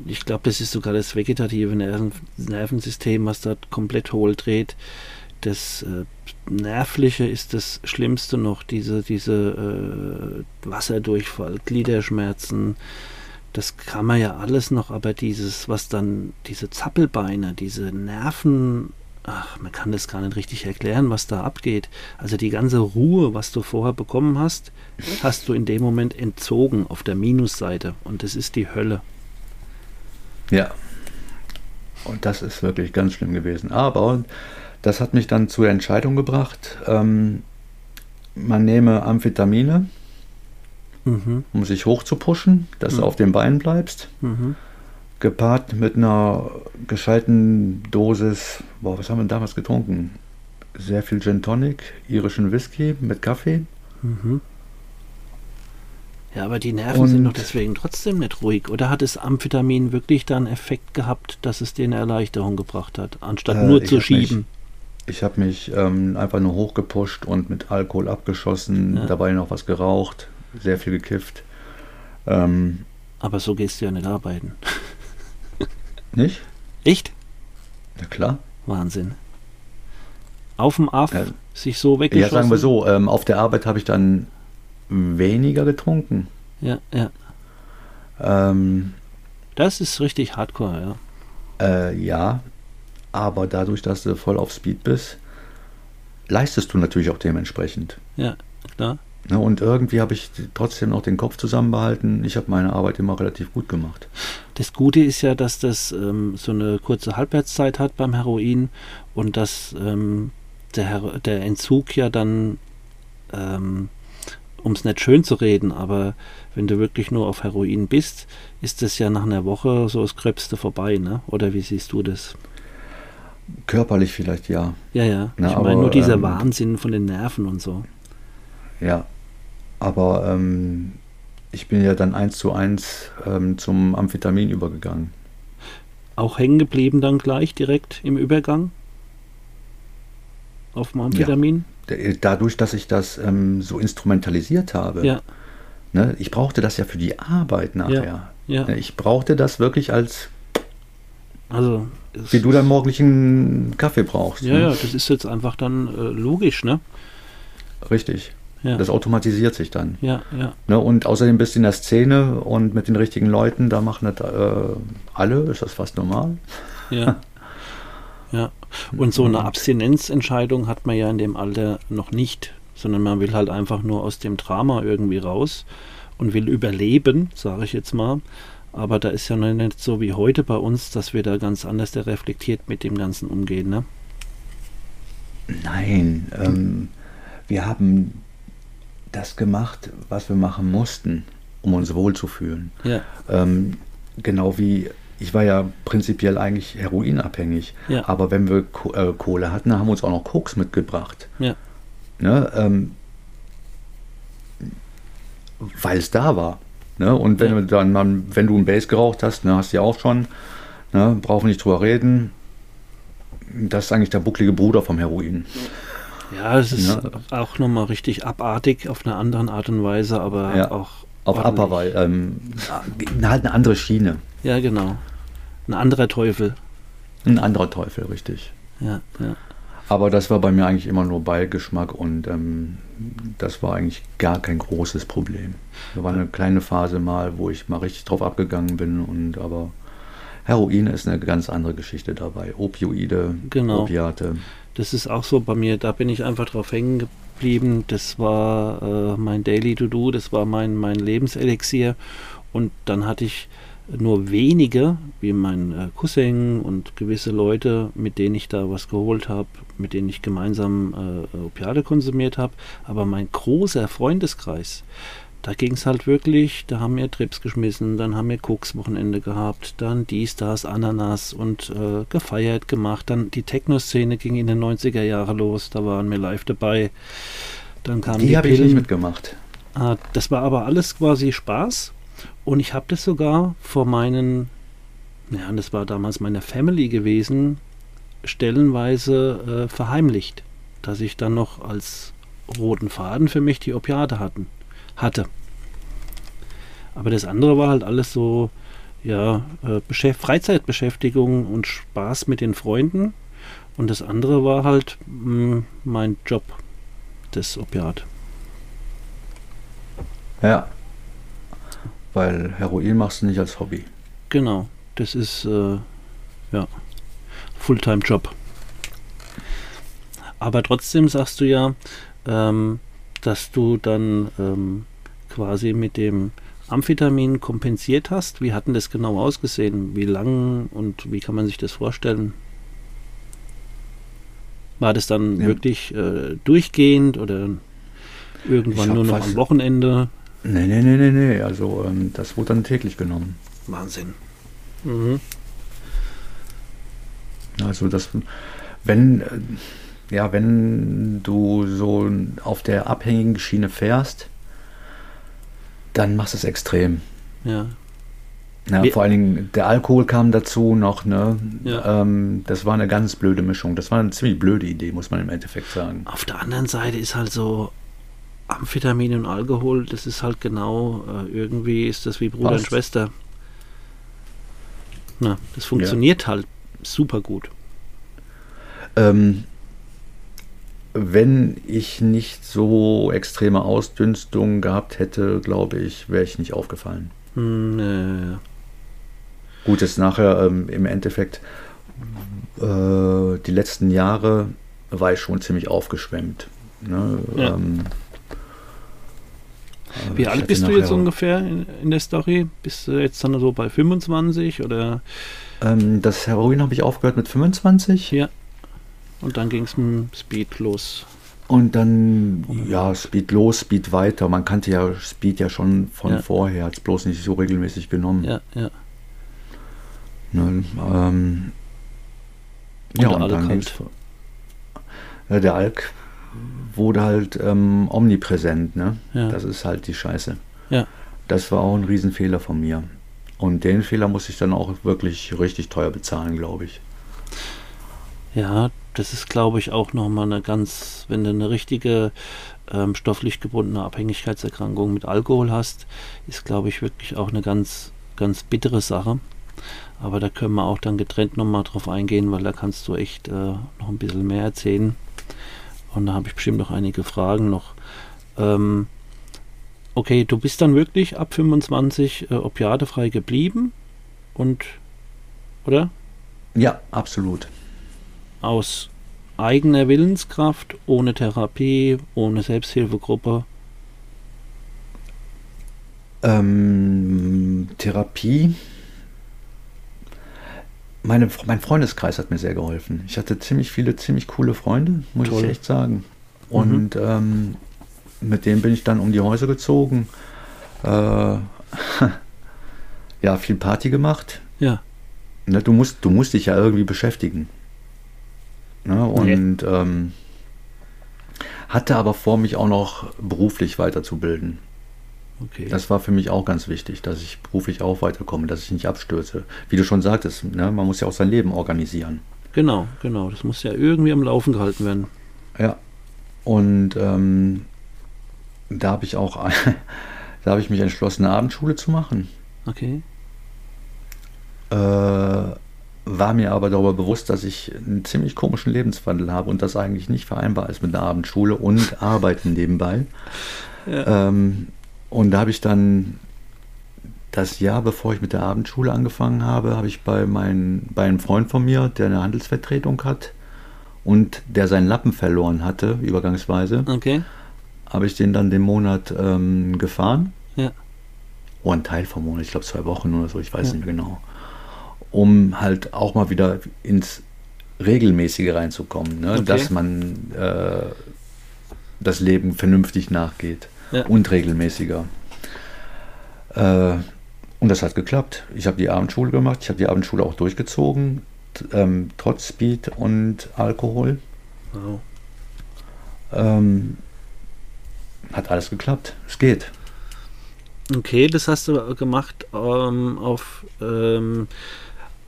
ich glaube, das ist sogar das vegetative Nerven, Nervensystem, was da komplett hohl dreht. Das äh, Nervliche ist das Schlimmste noch, diese, diese äh, Wasserdurchfall, Gliederschmerzen, das kann man ja alles noch, aber dieses, was dann, diese Zappelbeine, diese Nerven, ach, man kann das gar nicht richtig erklären, was da abgeht. Also die ganze Ruhe, was du vorher bekommen hast, hast du in dem Moment entzogen auf der Minusseite und das ist die Hölle. Ja. Und das ist wirklich ganz schlimm gewesen. Aber das hat mich dann zur Entscheidung gebracht, ähm, man nehme Amphetamine, Mhm, um sich hochzupushen, dass du Mhm. auf den Beinen bleibst. mhm. Gepaart mit einer gescheiten Dosis, boah, was haben wir damals getrunken? Sehr viel Gin Tonic, irischen Whisky mit Kaffee. Mhm. Ja, aber die Nerven sind Und- doch deswegen trotzdem nicht ruhig. Oder hat das Amphetamin wirklich dann Effekt gehabt, dass es dir eine Erleichterung gebracht hat, anstatt Äh, nur zu schieben? Ich habe mich ähm, einfach nur hochgepusht und mit Alkohol abgeschossen, Ja. dabei noch was geraucht, sehr viel gekifft. Ähm, Aber so gehst du ja nicht arbeiten. nicht? Echt? Ja klar. Wahnsinn. Auf dem Aff Ja. sich so Ja, weggeschossen? sagen wir so, ähm, auf der Arbeit habe ich dann weniger getrunken. Ja, ja. Ähm, Das ist richtig hardcore, ja. äh, ja, aber dadurch, dass du voll auf Speed bist, leistest du natürlich auch dementsprechend. Ja, klar. Ne, und irgendwie habe ich trotzdem noch den Kopf zusammenbehalten. Ich habe meine Arbeit immer relativ gut gemacht. Das Gute ist ja, dass das ähm, so eine kurze Halbwertszeit hat beim Heroin und dass ähm, der, der Entzug ja dann, ähm, um es nicht schön zu reden, aber wenn du wirklich nur auf Heroin bist, ist das ja nach einer Woche so das Gröbste vorbei, ne? Oder wie siehst du das? Körperlich vielleicht ja. Ja, ja. Na, ich meine nur dieser ähm, Wahnsinn von den Nerven und so. Ja. Aber ähm, ich bin ja dann eins zu eins ähm, zum Amphetamin übergegangen. Auch hängen geblieben dann gleich direkt im Übergang? Auf dem Amphetamin? D- Dadurch, dass ich das ähm, so instrumentalisiert habe. Ja, Ne, ich brauchte das ja für die Arbeit nachher. ja. Ne, Ich brauchte das wirklich als, Also, wie du deinen morgendlichen Kaffee brauchst. ja, ne? ja, das ist jetzt einfach dann äh, logisch, ne? Richtig. Ja, Das automatisiert sich dann. ja, ja. Ne, und außerdem bist du in der Szene und mit den richtigen Leuten, da machen das äh, alle, ist das fast normal. Ja. ja. Und so eine Abstinenzentscheidung hat man ja in dem Alter noch nicht, sondern man will halt einfach nur aus dem Drama irgendwie raus und will überleben, sage ich jetzt mal. Aber da ist ja noch nicht so wie heute bei uns, dass wir da ganz anders der reflektiert mit dem Ganzen umgehen, ne? Nein, ähm, wir haben das gemacht, was wir machen mussten, um uns wohlzufühlen. Ja, Ähm, genau wie ich war ja prinzipiell eigentlich heroinabhängig, Ja. aber wenn wir Ko äh, Kohle hatten, haben wir uns auch noch Koks mitgebracht. ja, Ne? Ähm, weil es da war. Ne? Und wenn Ja. du dann, mal- wenn du ein Base geraucht hast, ne, hast du ja auch schon, ne, brauchen wir nicht drüber reden. Das ist eigentlich der bucklige Bruder vom Heroin. ja, es ist Ja. auch nochmal richtig abartig auf eine andere Art und Weise, aber Ja. auch Auf. Upper, ähm, halt eine andere Schiene. Ja, genau. Ein anderer Teufel. Ein anderer Teufel, richtig. Ja, ja. Aber das war bei mir eigentlich immer nur Beigeschmack und ähm, das war eigentlich gar kein großes Problem. Da war eine kleine Phase mal, wo ich mal richtig drauf abgegangen bin und aber Heroin ist eine ganz andere Geschichte dabei. Opioide, Genau. Opiate. Das ist auch so bei mir, da bin ich einfach drauf hängen geblieben. Das war äh, mein Daily To-Do, das war mein, mein Lebenselixier. Und dann hatte ich nur wenige, wie mein äh, Cousin und gewisse Leute, mit denen ich da was geholt habe, mit denen ich gemeinsam äh, Opiate konsumiert habe. Aber mein großer Freundeskreis, da ging es halt wirklich, da haben wir Trips geschmissen, dann haben wir Koks-Wochenende gehabt, dann dies, das, Ananas und äh, gefeiert gemacht. Dann die Techno-Szene ging in den 90er Jahren los, da waren wir live dabei. Dann kamen Die habe ich nicht mitgemacht. Ah, das war aber alles quasi Spaß. Und ich habe das sogar vor meinen, ja, das war damals meine Family gewesen, stellenweise äh, verheimlicht, dass ich dann noch als roten Faden für mich die Opiate hatten, hatte. Aber das andere war halt alles so, ja, äh, Beschäft Freizeitbeschäftigung und Spaß mit den Freunden. Und das andere war halt mh, mein Job, das Opiat. Ja. Weil Heroin machst du nicht als Hobby. Genau, das ist äh, ja Fulltime-Job. Aber trotzdem sagst du ja, ähm, dass du dann ähm, quasi mit dem Amphetamin kompensiert hast. Wie hat denn das genau ausgesehen? Wie lang und wie kann man sich das vorstellen? War das dann Ja. wirklich äh, durchgehend oder irgendwann nur noch fast- am Wochenende? Nee, nee, nee, nee, nee. Also ähm, das wurde dann täglich genommen. Wahnsinn. Mhm. Also das, wenn, äh, ja, wenn du so auf der abhängigen Schiene fährst, dann machst du es extrem. Ja, Ja, vor allen Dingen der Alkohol kam dazu noch, ne? Ja. Ähm, das war eine ganz blöde Mischung. Das war eine ziemlich blöde Idee, muss man im Endeffekt sagen. Auf der anderen Seite ist halt so Amphetamin und Alkohol, das ist halt genau, äh, irgendwie ist das wie Bruder Passt. und Schwester. Na, das funktioniert halt super gut. Ähm, wenn ich nicht so extreme Ausdünstung gehabt hätte, glaube ich, wäre ich nicht aufgefallen. Hm, äh, Gut, ist nachher ähm, im Endeffekt äh, die letzten Jahre war ich schon ziemlich aufgeschwemmt. Ne? Ja. Ähm, äh, wie alt bist du jetzt ungefähr in, in der Story? Bist du jetzt dann so bei 25 oder Ähm, das Heroin habe ich aufgehört mit 25 ja? Und dann ging es mit Speed los. und dann ja Speed los, Speed weiter. Man kannte ja Speed ja schon von Ja. vorher, hat es bloß nicht so regelmäßig genommen. Ja, ja. Ne, ähm, ja, und dann halt. ging's- ja, der Alk wurde halt ähm, omnipräsent, ne? Ja. Das ist halt die Scheiße. Ja. Das war auch ein Riesenfehler von mir. Und den Fehler muss ich dann auch wirklich richtig teuer bezahlen, glaube ich. Ja, das ist, glaube ich, auch nochmal eine ganz, wenn du eine richtige ähm, stofflich gebundene Abhängigkeitserkrankung mit Alkohol hast, ist, glaube ich, wirklich auch eine ganz, ganz bittere Sache. Aber da können wir auch dann getrennt nochmal drauf eingehen, weil da kannst du echt äh, noch ein bisschen mehr erzählen. Und da habe ich bestimmt noch einige Fragen noch. Ähm, okay, du bist dann wirklich ab 25 äh, opiatefrei geblieben und, oder? Ja, absolut. aus eigener Willenskraft, ohne Therapie, ohne Selbsthilfegruppe. Ähm, Therapie. Meine, mein Freundeskreis hat mir sehr geholfen. Ich hatte ziemlich viele, ziemlich coole Freunde, muss Toll. ich echt sagen. Und ähm, mit denen bin ich dann um die Häuser gezogen. Äh, ja, viel Party gemacht. Ja, Ne, du, musst, du musst dich ja irgendwie beschäftigen. Ne, und ähm, hatte aber vor, mich auch noch beruflich weiterzubilden. Okay. Das war für mich auch ganz wichtig, dass ich beruflich auch weiterkomme, dass ich nicht abstürze. Wie du schon sagtest, ne, man muss ja auch sein Leben organisieren. genau, genau. Das muss ja irgendwie am Laufen gehalten werden. Ja. Und ähm, da habe ich auch, da habe ich mich entschlossen, eine Abendschule zu machen. Okay. Äh, war mir aber darüber bewusst, dass ich einen ziemlich komischen Lebenswandel habe und das eigentlich nicht vereinbar ist mit einer Abendschule und Arbeiten nebenbei. Ja. Ähm, und da habe ich dann das Jahr, bevor ich mit der Abendschule angefangen habe, habe ich bei, mein, bei einem Freund von mir, der eine Handelsvertretung hat und der seinen Lappen verloren hatte, übergangsweise, Okay. habe ich den dann den Monat ähm, gefahren. Ja. Oh, ein Teil vom Monat, ich glaube zwei Wochen oder so, ich weiß Ja. nicht mehr genau. Um halt auch mal wieder ins Regelmäßige reinzukommen, ne? Okay. dass man äh, das Leben vernünftig nachgeht Ja. und regelmäßiger. Äh, und das hat geklappt. Ich habe die Abendschule gemacht, ich habe die Abendschule auch durchgezogen, ähm, trotz Speed und Alkohol. Wow. Ähm, hat alles geklappt. Es geht. Okay, das hast du gemacht ähm, auf ähm,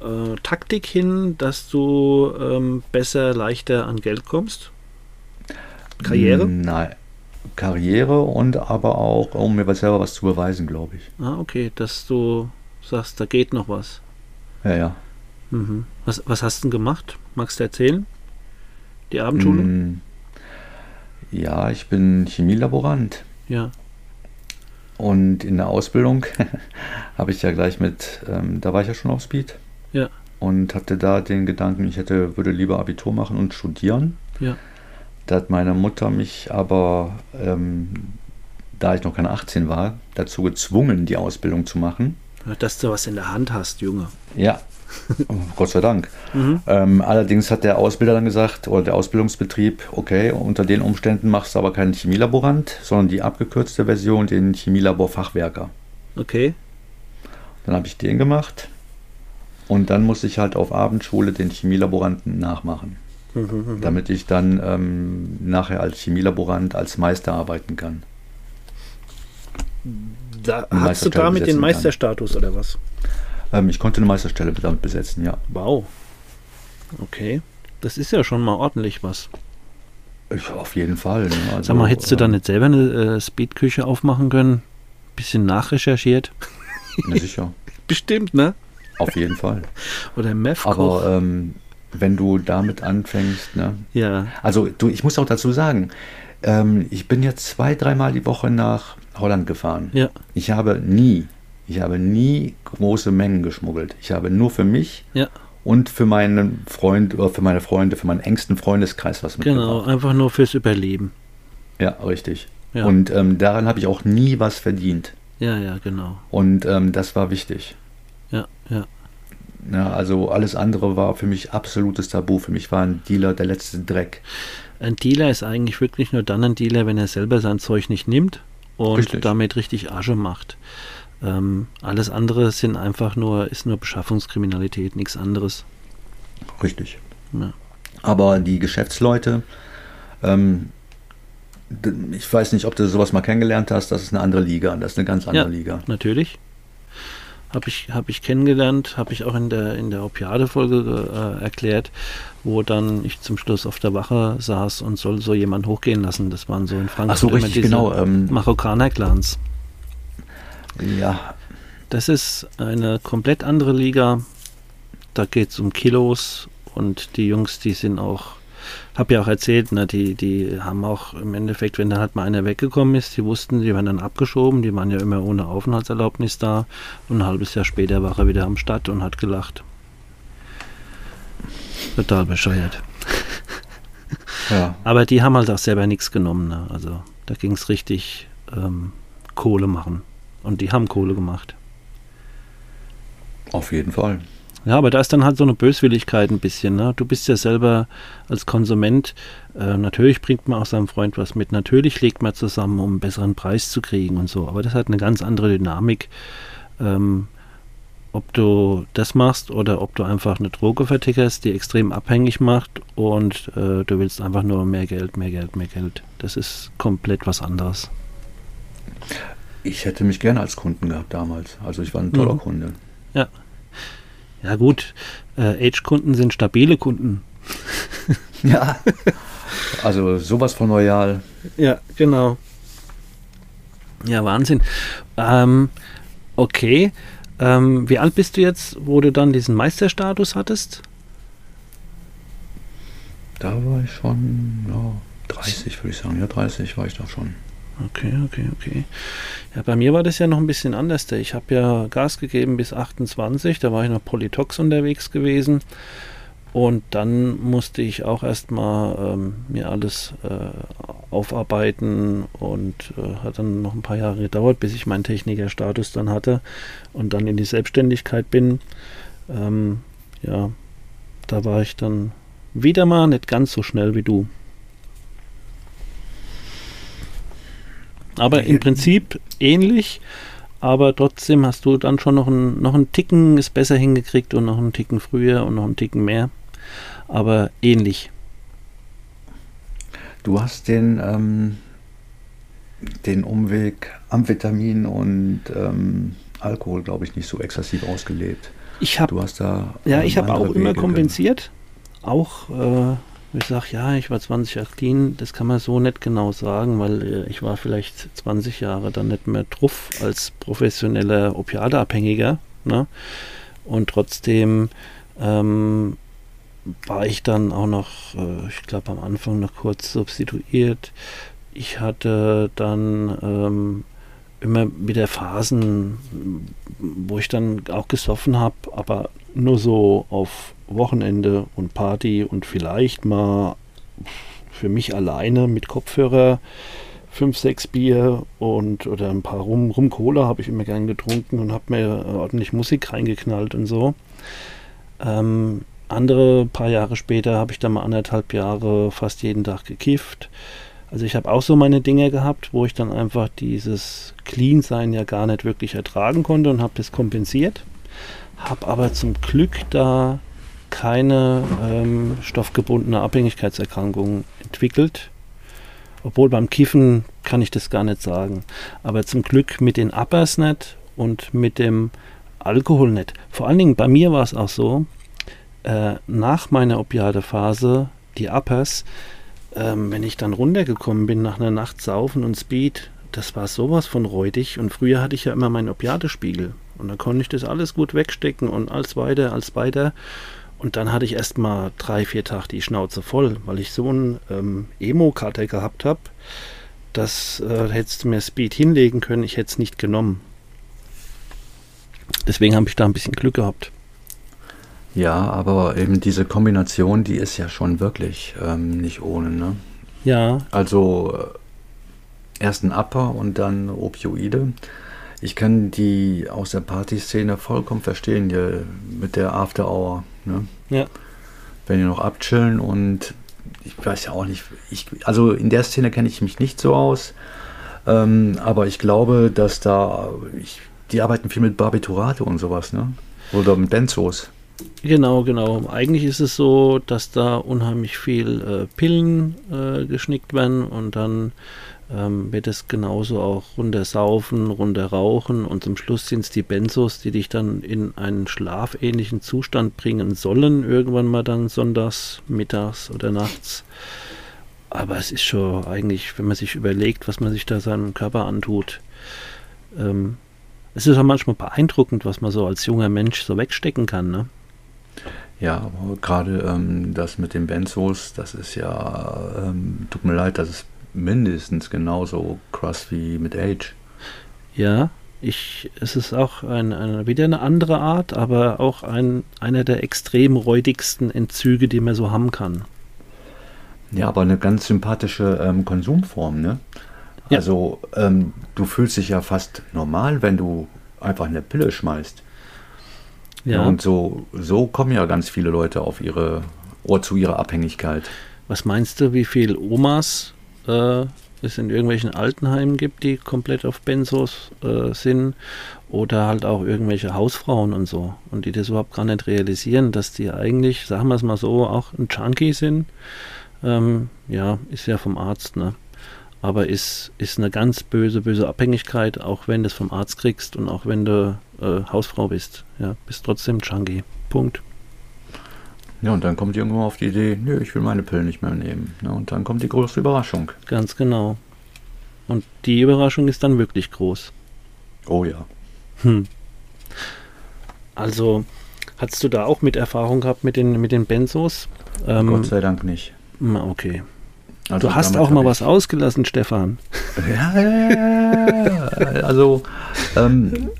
äh, Taktik hin, dass du ähm, besser, leichter an Geld kommst. Karriere? Nein. Karriere und aber auch, um mir selber was zu beweisen, glaube ich. Ah, okay, dass du sagst, da geht noch was. Ja, ja. Mhm. Was, was hast du denn gemacht? Magst du erzählen? Die Abendschule? Mm, Ja, ich bin Chemielaborant. Ja. Und in der Ausbildung habe ich ja gleich mit, ähm, da war ich ja schon auf Speed. Ja. Und hatte da den Gedanken, ich hätte, würde lieber Abitur machen und studieren. Ja. Da hat meine Mutter mich aber, ähm, da ich noch keine 18 war, dazu gezwungen, die Ausbildung zu machen. Dass du was in der Hand hast, Junge. Ja, Gott sei Dank. Mhm. Ähm, allerdings hat der Ausbilder dann gesagt, oder der Ausbildungsbetrieb, okay, unter den Umständen machst du aber keinen Chemielaborant, sondern die abgekürzte Version, den Chemielabor-Fachwerker. Okay. Dann habe ich den gemacht und dann musste ich halt auf Abendschule den Chemielaboranten nachmachen, Mhm. damit ich dann ähm, nachher als Chemielaborant, als Meister arbeiten kann. Da hast du damit den besetzen kann. Meisterstatus oder was? Ähm, ich konnte eine Meisterstelle damit besetzen, ja. Wow. Okay. Das ist ja schon mal ordentlich was. Ich, auf jeden Fall. Ne? Also, Sag mal, hättest du ähm, dann nicht selber eine äh, Speedküche aufmachen können? Bisschen nachrecherchiert? Na sicher, Bestimmt, ne? auf jeden Fall. Oder Meth Aber ähm, wenn du damit anfängst, ne? ja. Also du, ich muss auch dazu sagen, ähm, ich bin jetzt zwei, dreimal die Woche nach Holland gefahren. Ja. Ich habe nie, ich habe nie große Mengen geschmuggelt. Ich habe nur für mich Ja. und für meinen Freund oder für meine Freunde, für meinen engsten Freundeskreis was Genau, mitgebracht. einfach nur fürs Überleben. Ja, richtig. Ja. Und ähm, daran habe ich auch nie was verdient. Ja, ja, genau. Und ähm, das war wichtig. Ja. Ja, also alles andere war für mich absolutes Tabu. Für mich war ein Dealer der letzte Dreck. Ein Dealer ist eigentlich wirklich nur dann ein Dealer, wenn er selber sein Zeug nicht nimmt und Richtig. damit richtig Asche macht. Ähm, alles andere sind einfach nur, ist nur Beschaffungskriminalität, nichts anderes. Richtig. Ja. Aber die Geschäftsleute, ähm, ich weiß nicht, ob du sowas mal kennengelernt hast, das ist eine andere Liga, das ist eine ganz andere Ja. Liga. Natürlich. Habe ich, hab ich kennengelernt, habe ich auch in der, in der Opiade-Folge äh, erklärt, wo dann ich zum Schluss auf der Wache saß und soll so jemand hochgehen lassen. Das waren so in Frankfurt Ach so, richtig, diese genau. Ähm, Marokkaner-Clans. ja, Das ist eine komplett andere Liga. Da geht es um Kilos und die Jungs, die sind auch, habe ja auch erzählt, ne, die, die haben auch im Endeffekt, wenn da halt mal einer weggekommen ist, die wussten, die werden dann abgeschoben, die waren ja immer ohne Aufenthaltserlaubnis da und ein halbes Jahr später war er wieder am Start und hat gelacht. Total bescheuert. ja, Aber die haben halt auch selber nichts genommen. Ne? Also da ging es richtig ähm, Kohle machen. Und die haben Kohle gemacht. auf jeden Fall. Ja, aber da ist dann halt so eine Böswilligkeit ein bisschen. Ne? Du bist ja selber als Konsument, äh, natürlich bringt man auch seinem Freund was mit, natürlich legt man zusammen, um einen besseren Preis zu kriegen und so. Aber das hat eine ganz andere Dynamik, ähm, ob du das machst oder ob du einfach eine Droge vertickerst, die extrem abhängig macht und äh, du willst einfach nur mehr Geld, mehr Geld, mehr Geld. Das ist komplett was anderes. Ich hätte mich gerne als Kunden gehabt damals. Also ich war ein toller Mhm. Kunde. Ja gut, äh, Age-Kunden sind stabile Kunden. Ja. also sowas von loyal. Ja, genau. Ja, Wahnsinn. Ähm, okay. Ähm, wie alt bist du jetzt, wo du dann diesen Meisterstatus hattest? Da war ich schon, ja, 30 würde ich sagen. Ja, 30 war ich da schon. Okay, okay, okay. Ja, bei mir war das ja noch ein bisschen anders. Ich habe ja Gas gegeben bis 28, da war ich noch Polytox unterwegs gewesen. Und dann musste ich auch erstmal ähm, mir alles äh, aufarbeiten und äh, hat dann noch ein paar Jahre gedauert, bis ich meinen Technikerstatus dann hatte und dann in die Selbstständigkeit bin. Ähm, ja, da war ich dann wieder mal nicht ganz so schnell wie du. Aber im Prinzip ähnlich, aber trotzdem hast du dann schon noch einen, noch einen Ticken ist besser hingekriegt und noch einen Ticken früher und noch einen Ticken mehr aber ähnlich. Du hast den, ähm, den Umweg Amphetamin und ähm, Alkohol, glaube ich, nicht so exzessiv ausgelebt. Ich habe, ja, ich habe auch immer kompensiert. Auch, äh, ich sage, ja, ich war 20 Jahre clean, das kann man so nicht genau sagen, weil äh, ich war vielleicht 20 Jahre dann nicht mehr drauf als professioneller Opiateabhängiger. Ne? Und trotzdem ähm, war ich dann auch noch, äh, ich glaube am Anfang noch kurz substituiert. Ich hatte dann ähm, immer wieder Phasen, wo ich dann auch gesoffen habe, aber nur so auf Wochenende und Party und vielleicht mal für mich alleine mit Kopfhörer fünf, sechs Bier und oder ein paar Rum, Rum Cola habe ich immer gern getrunken und habe mir ordentlich Musik reingeknallt und so. Ähm, andere paar Jahre später habe ich dann mal anderthalb Jahre fast jeden Tag gekifft. Also ich habe auch so meine Dinge gehabt, wo ich dann einfach dieses Clean-Sein ja gar nicht wirklich ertragen konnte und habe das kompensiert. Habe aber zum Glück da keine ähm, stoffgebundene Abhängigkeitserkrankung entwickelt. Obwohl beim Kiffen kann ich das gar nicht sagen. Aber zum Glück mit den Uppers nicht und mit dem Alkohol nicht. Vor allen Dingen bei mir war es auch so, äh, nach meiner Opiatephase, die Uppers, ähm, wenn ich dann runtergekommen bin nach einer Nacht Saufen und Speed, das war sowas von räudig. Und früher hatte ich ja immer meinen Opiatespiegel. Und da konnte ich das alles gut wegstecken und als weiter, als weiter. Und dann hatte ich erst mal drei, vier Tage die Schnauze voll, weil ich so einen ähm, Emo-Kater gehabt habe, dass äh, hättest du mir Speed hinlegen können, ich hätte es nicht genommen. Deswegen habe ich da ein bisschen Glück gehabt. Ja, aber eben diese Kombination, die ist ja schon wirklich ähm, nicht ohne, ne? Ja. Also äh, erst ein Upper und dann Opioide. Ich kann die aus der Partyszene vollkommen verstehen, hier mit der After Hour, ne? Ja. Wenn die noch abchillen und ich weiß ja auch nicht, ich, also in der Szene kenne ich mich nicht so aus, ähm, aber ich glaube, dass da, ich, die arbeiten viel mit Barbiturate und sowas, ne? Oder mit Benzos. Genau, genau. Eigentlich ist es so, dass da unheimlich viel äh, Pillen äh, geschnickt werden und dann ähm, wird es genauso auch runtersaufen, runterrauchen und zum Schluss sind es die Benzos, die dich dann in einen schlafähnlichen Zustand bringen sollen, irgendwann mal dann sonntags, mittags oder nachts. Aber es ist schon eigentlich, wenn man sich überlegt, was man sich da seinem Körper antut, ähm, es ist auch manchmal beeindruckend, was man so als junger Mensch so wegstecken kann, ne? Ja, gerade ähm, das mit den Benzos, das ist ja, ähm, tut mir leid, das ist mindestens genauso krass wie mit Age. Ja, ich, es ist auch ein, eine, wieder eine andere Art, aber auch ein, einer der extrem räudigsten Entzüge, die man so haben kann. Ja, aber eine ganz sympathische ähm, Konsumform, ne? Ja. Also, ähm, du fühlst dich ja fast normal, wenn du einfach eine Pille schmeißt. Ja. Und so, so kommen ja ganz viele Leute auf ihre Ohr zu ihrer Abhängigkeit. Was meinst du, wie viele Omas äh, es in irgendwelchen Altenheimen gibt, die komplett auf Benzos äh, sind? Oder halt auch irgendwelche Hausfrauen und so. Und die das überhaupt gar nicht realisieren, dass die eigentlich, sagen wir es mal so, auch ein Junkie sind. Ähm, ja, ist ja vom Arzt, ne? aber ist, ist eine ganz böse, böse Abhängigkeit, auch wenn du es vom Arzt kriegst und auch wenn du äh, Hausfrau bist. Ja, bist trotzdem Junkie. Punkt. Ja, und dann kommt irgendwann auf die Idee, nö, ich will meine Pillen nicht mehr nehmen. Ja, und dann kommt die große Überraschung. Ganz genau. Und die Überraschung ist dann wirklich groß. Oh ja. Hm. Also, hattest du da auch mit Erfahrung gehabt mit den, mit den Benzos? Ähm, Gott sei Dank nicht. Okay. Also du hast auch mal was ausgelassen, Stefan. Ja, ja, ja. Also, ähm,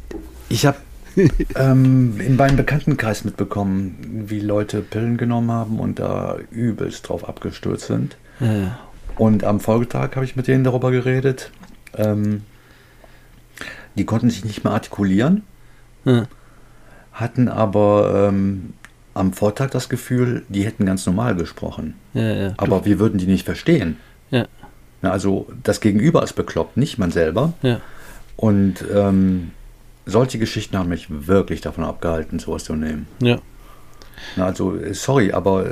ich habe ähm, in meinem Bekanntenkreis mitbekommen, wie Leute Pillen genommen haben und da übelst drauf abgestürzt sind. Ja. Und am Folgetag habe ich mit denen darüber geredet. Ähm, die konnten sich nicht mehr artikulieren, ja. hatten aber ähm, am Vortag das Gefühl, die hätten ganz normal gesprochen. Ja. Aber wir würden die nicht verstehen. Ja. Also das Gegenüber ist bekloppt, nicht man selber. Und ähm, solche Geschichten haben mich wirklich davon abgehalten, sowas zu nehmen. Ja. Also, sorry, aber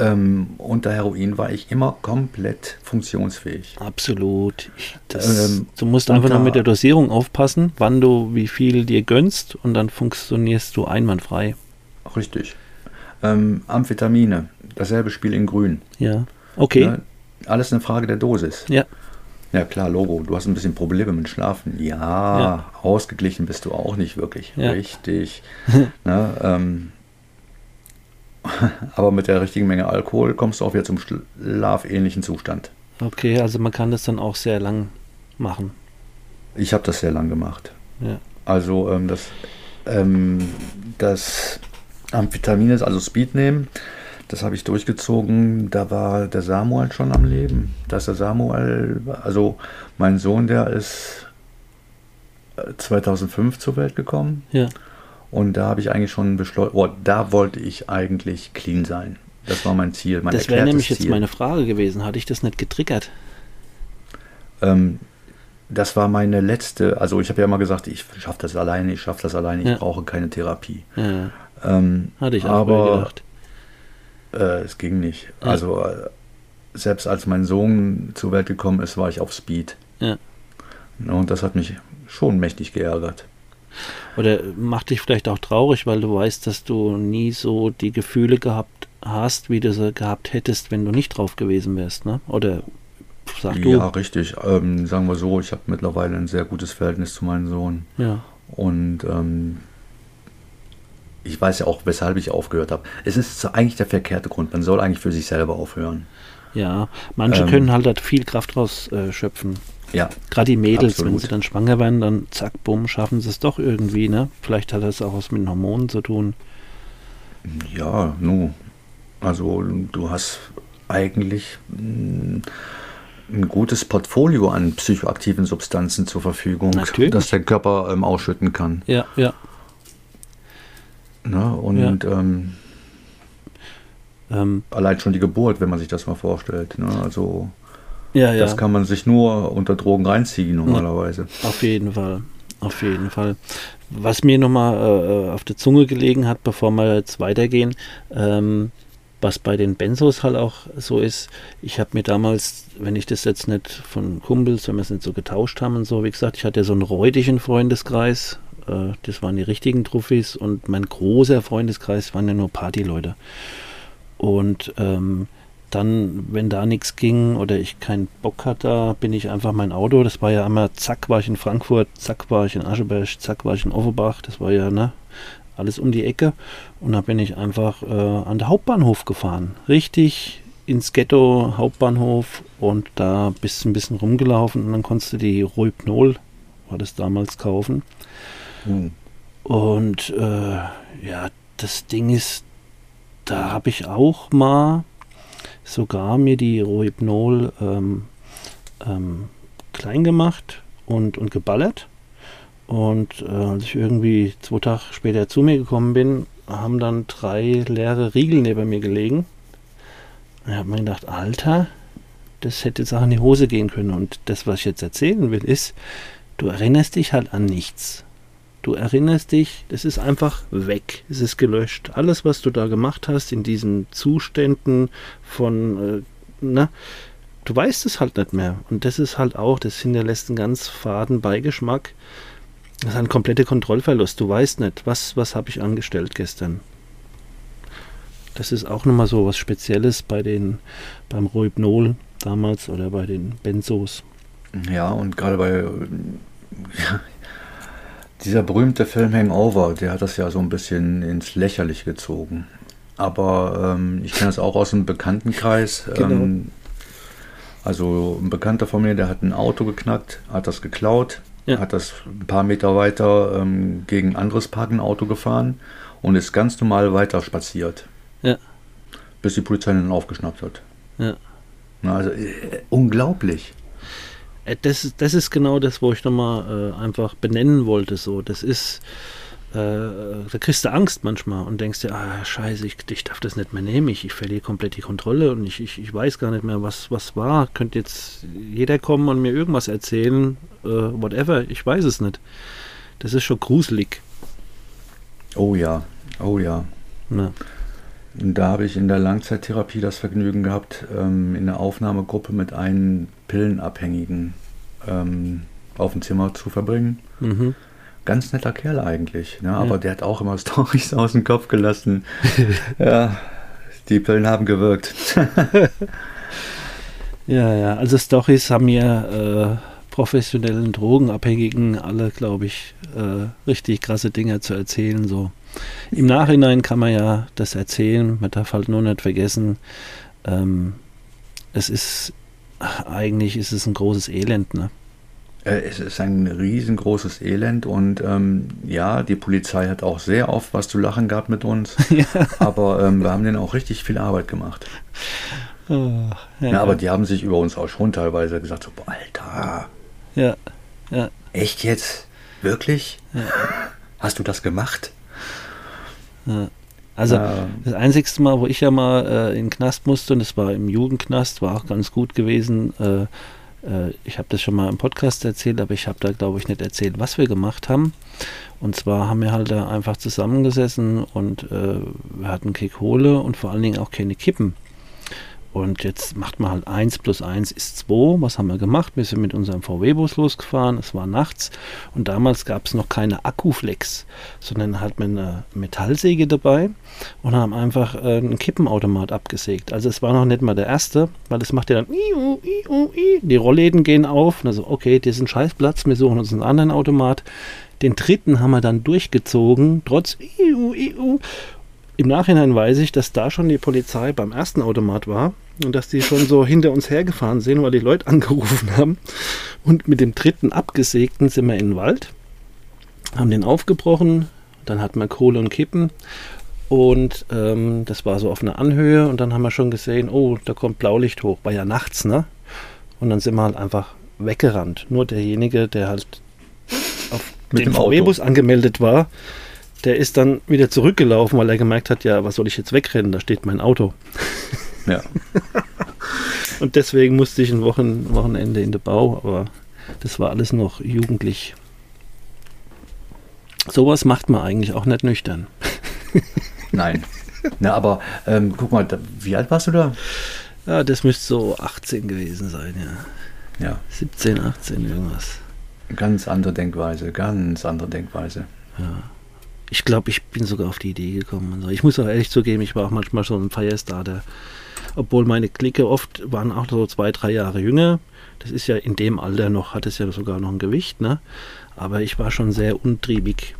ähm, unter Heroin war ich immer komplett funktionsfähig. Absolut. Das, ähm, du musst einfach nur mit der Dosierung aufpassen, wann du wie viel dir gönnst und dann funktionierst du einwandfrei. Richtig. Ähm, Amphetamine, dasselbe Spiel in Grün. Ja. Okay. Ne? Alles eine Frage der Dosis. Ja. Ja, klar, Logo. Du hast ein bisschen Probleme mit Schlafen. Ja, ja. ausgeglichen bist du auch nicht wirklich. Ja. Richtig. ne, ähm, aber mit der richtigen Menge Alkohol kommst du auch wieder zum schlafähnlichen Zustand. Okay, also man kann das dann auch sehr lang machen. Ich habe das sehr lang gemacht. Ja. Also ähm, das, ähm, das Amphetamin ist, also Speed nehmen, das habe ich durchgezogen. Da war der Samuel schon am Leben. Da ist der Samuel, also mein Sohn, der ist 2005 äh, zur Welt gekommen. Ja. Und da habe ich eigentlich schon beschlossen, oh, da wollte ich eigentlich clean sein. Das war mein Ziel. Mein das wäre nämlich Ziel. jetzt meine Frage gewesen. Hatte ich das nicht getriggert? Ähm, das war meine letzte, also ich habe ja immer gesagt, ich schaffe das alleine, ich schaffe das alleine, ich ja. brauche keine Therapie. Ja. Ähm, Hatte ich auch aber, gedacht. Äh, es ging nicht. Ja. Also äh, selbst als mein Sohn zur Welt gekommen ist, war ich auf Speed. Ja. Und das hat mich schon mächtig geärgert. Oder macht dich vielleicht auch traurig, weil du weißt, dass du nie so die Gefühle gehabt hast, wie du sie gehabt hättest, wenn du nicht drauf gewesen wärst, ne? Oder sag du? Ja, richtig. Ähm, sagen wir so, ich habe mittlerweile ein sehr gutes Verhältnis zu meinem Sohn. Ja. Und ähm, ich weiß ja auch, weshalb ich aufgehört habe. Es ist eigentlich der verkehrte Grund. Man soll eigentlich für sich selber aufhören. Ja, manche ähm, können halt, halt viel Kraft raus äh, schöpfen. Ja. Gerade die Mädels, absolut. wenn sie dann schwanger werden, dann zack, bumm, schaffen sie es doch irgendwie, ne? Vielleicht hat das auch was mit den Hormonen zu tun. Ja, nu. Also du hast eigentlich mm, ein gutes Portfolio an psychoaktiven Substanzen zur Verfügung, Natürlich. das der Körper ähm, ausschütten kann. Ja, ja. Ne? Und ja. ähm, ähm, allein schon die Geburt, wenn man sich das mal vorstellt. Ne? Also ja, ja. Das kann man sich nur unter Drogen reinziehen normalerweise. Auf jeden Fall. Auf jeden Fall. Was mir nochmal äh, auf der Zunge gelegen hat, bevor wir jetzt weitergehen, ähm, was bei den Benzos halt auch so ist, ich habe mir damals, wenn ich das jetzt nicht von Kumpels, wenn wir es nicht so getauscht haben und so, wie gesagt, ich hatte ja so einen räudigen Freundeskreis, äh, das waren die richtigen Trophys und mein großer Freundeskreis waren ja nur Partyleute. Und ähm, dann, wenn da nichts ging oder ich keinen Bock hatte, bin ich einfach mein Auto, das war ja einmal, zack, war ich in Frankfurt, zack, war ich in Ascheberg, zack, war ich in Offenbach, das war ja, ne, alles um die Ecke. Und da bin ich einfach äh, an der Hauptbahnhof gefahren. Richtig ins Ghetto, Hauptbahnhof und da bist du ein bisschen rumgelaufen und dann konntest du die Rohypnol, war das damals, kaufen. Hm. Und äh, ja, das Ding ist, da habe ich auch mal sogar mir die Rohypnol ähm, ähm, klein gemacht und, und geballert. Und äh, als ich irgendwie zwei Tage später zu mir gekommen bin, haben dann drei leere Riegel neben mir gelegen. Ich habe mir gedacht, Alter, das hätte jetzt auch in die Hose gehen können. Und das, was ich jetzt erzählen will, ist, du erinnerst dich halt an nichts. Du erinnerst dich, das ist einfach weg. Es ist gelöscht. Alles, was du da gemacht hast in diesen Zuständen von, äh, na, du weißt es halt nicht mehr. Und das ist halt auch, das hinterlässt einen ganz faden Beigeschmack. Das ist ein kompletter Kontrollverlust. Du weißt nicht, was, was habe ich angestellt gestern. Das ist auch nochmal so was Spezielles bei den, beim Rohypnol damals oder bei den Benzos. Ja, und gerade bei, dieser berühmte Film Hangover, der hat das ja so ein bisschen ins Lächerliche gezogen. Aber ähm, ich kenne das auch aus dem Bekanntenkreis. Genau. Ähm, Also ein Bekannter von mir, der hat ein Auto geknackt, hat das geklaut, ja. hat das ein paar Meter weiter ähm, gegen ein anderes parkende Auto gefahren und ist ganz normal weiter spaziert. Ja. Bis die Polizei ihn aufgeschnappt hat. Ja. Also äh, unglaublich. Äh, das, das ist genau das, wo ich nochmal äh, einfach benennen wollte. So, das ist äh, da kriegst du Angst manchmal und denkst dir, ah, scheiße, ich, ich darf das nicht mehr nehmen, ich, ich verliere komplett die Kontrolle und ich, ich, ich weiß gar nicht mehr, was, was war. Könnte jetzt jeder kommen und mir irgendwas erzählen, äh, whatever, ich weiß es nicht. Das ist schon gruselig. Oh ja, oh ja. Na. Und da habe ich in der Langzeittherapie das Vergnügen gehabt, ähm, in der Aufnahmegruppe mit einem Pillenabhängigen ähm, auf dem Zimmer zu verbringen. Mhm ganz netter Kerl eigentlich. Ne? Aber ja. der hat auch immer Storys aus dem Kopf gelassen. ja, die Pillen haben gewirkt. ja, ja, also Storys haben mir äh, professionellen Drogenabhängigen alle, glaube ich, äh, richtig krasse Dinge zu erzählen. So. Im Nachhinein kann man ja das erzählen, man darf halt nur nicht vergessen, ähm, es ist, eigentlich ist es ein großes Elend, ne? Äh, es ist ein riesengroßes Elend und ähm, ja, die Polizei hat auch sehr oft was zu lachen gehabt mit uns, ja. aber ähm, wir haben denen auch richtig viel Arbeit gemacht. Oh, ja, ja, aber die haben sich über uns auch schon teilweise gesagt, so, Alter. Ja, ja. Echt jetzt? Wirklich? Hast du das gemacht? Ja. Also das einzigste Mal, wo ich ja mal äh, in den Knast musste, und das war im Jugendknast, war auch ganz gut gewesen, äh, äh, ich habe das schon mal im Podcast erzählt, aber ich habe da, glaube ich, nicht erzählt, was wir gemacht haben. Und zwar haben wir halt da einfach zusammengesessen und äh, wir hatten keine Kohle und vor allen Dingen auch keine Kippen. Und jetzt macht man halt 1 plus 1 ist 2. Was haben wir gemacht? Wir sind mit unserem VW-Bus losgefahren. Es war nachts. Und damals gab es noch keine Akkuflex, sondern hat man eine Metallsäge dabei und haben einfach äh, einen Kippenautomat abgesägt. Also es war noch nicht mal der erste, weil es macht ja dann die Rollläden gehen auf. Also okay, das ist ein Scheißplatz, wir suchen uns einen anderen Automat. Den dritten haben wir dann durchgezogen, trotz im Nachhinein weiß ich, dass da schon die Polizei beim ersten Automat war und dass die schon so hinter uns hergefahren sind, weil die Leute angerufen haben. Und mit dem dritten abgesägten sind wir in den Wald, haben den aufgebrochen, dann hatten wir Kohle und Kippen und ähm, das war so auf einer Anhöhe und dann haben wir schon gesehen, oh, da kommt Blaulicht hoch, war ja nachts, ne? Und dann sind wir halt einfach weggerannt. Nur derjenige, der halt auf mit dem VW-Bus angemeldet war, der ist dann wieder zurückgelaufen, weil er gemerkt hat, ja, was soll ich jetzt wegrennen? Da steht mein Auto. Ja. Und deswegen musste ich ein Wochen, Wochenende in den Bau, aber das war alles noch jugendlich. Sowas macht man eigentlich auch nicht nüchtern. Nein. Na, aber ähm, guck mal, wie alt warst du da? Ja, das müsste so 18 gewesen sein, ja. Ja. 17, 18, irgendwas. Ganz andere Denkweise, ganz andere Denkweise. Ja. Ich glaube, ich bin sogar auf die Idee gekommen. Also ich muss auch ehrlich zugeben, ich war auch manchmal so ein Firestarter obwohl meine Clique oft waren auch so zwei, drei Jahre jünger. Das ist ja in dem Alter noch, hat es ja sogar noch ein Gewicht, ne? Aber ich war schon sehr untriebig,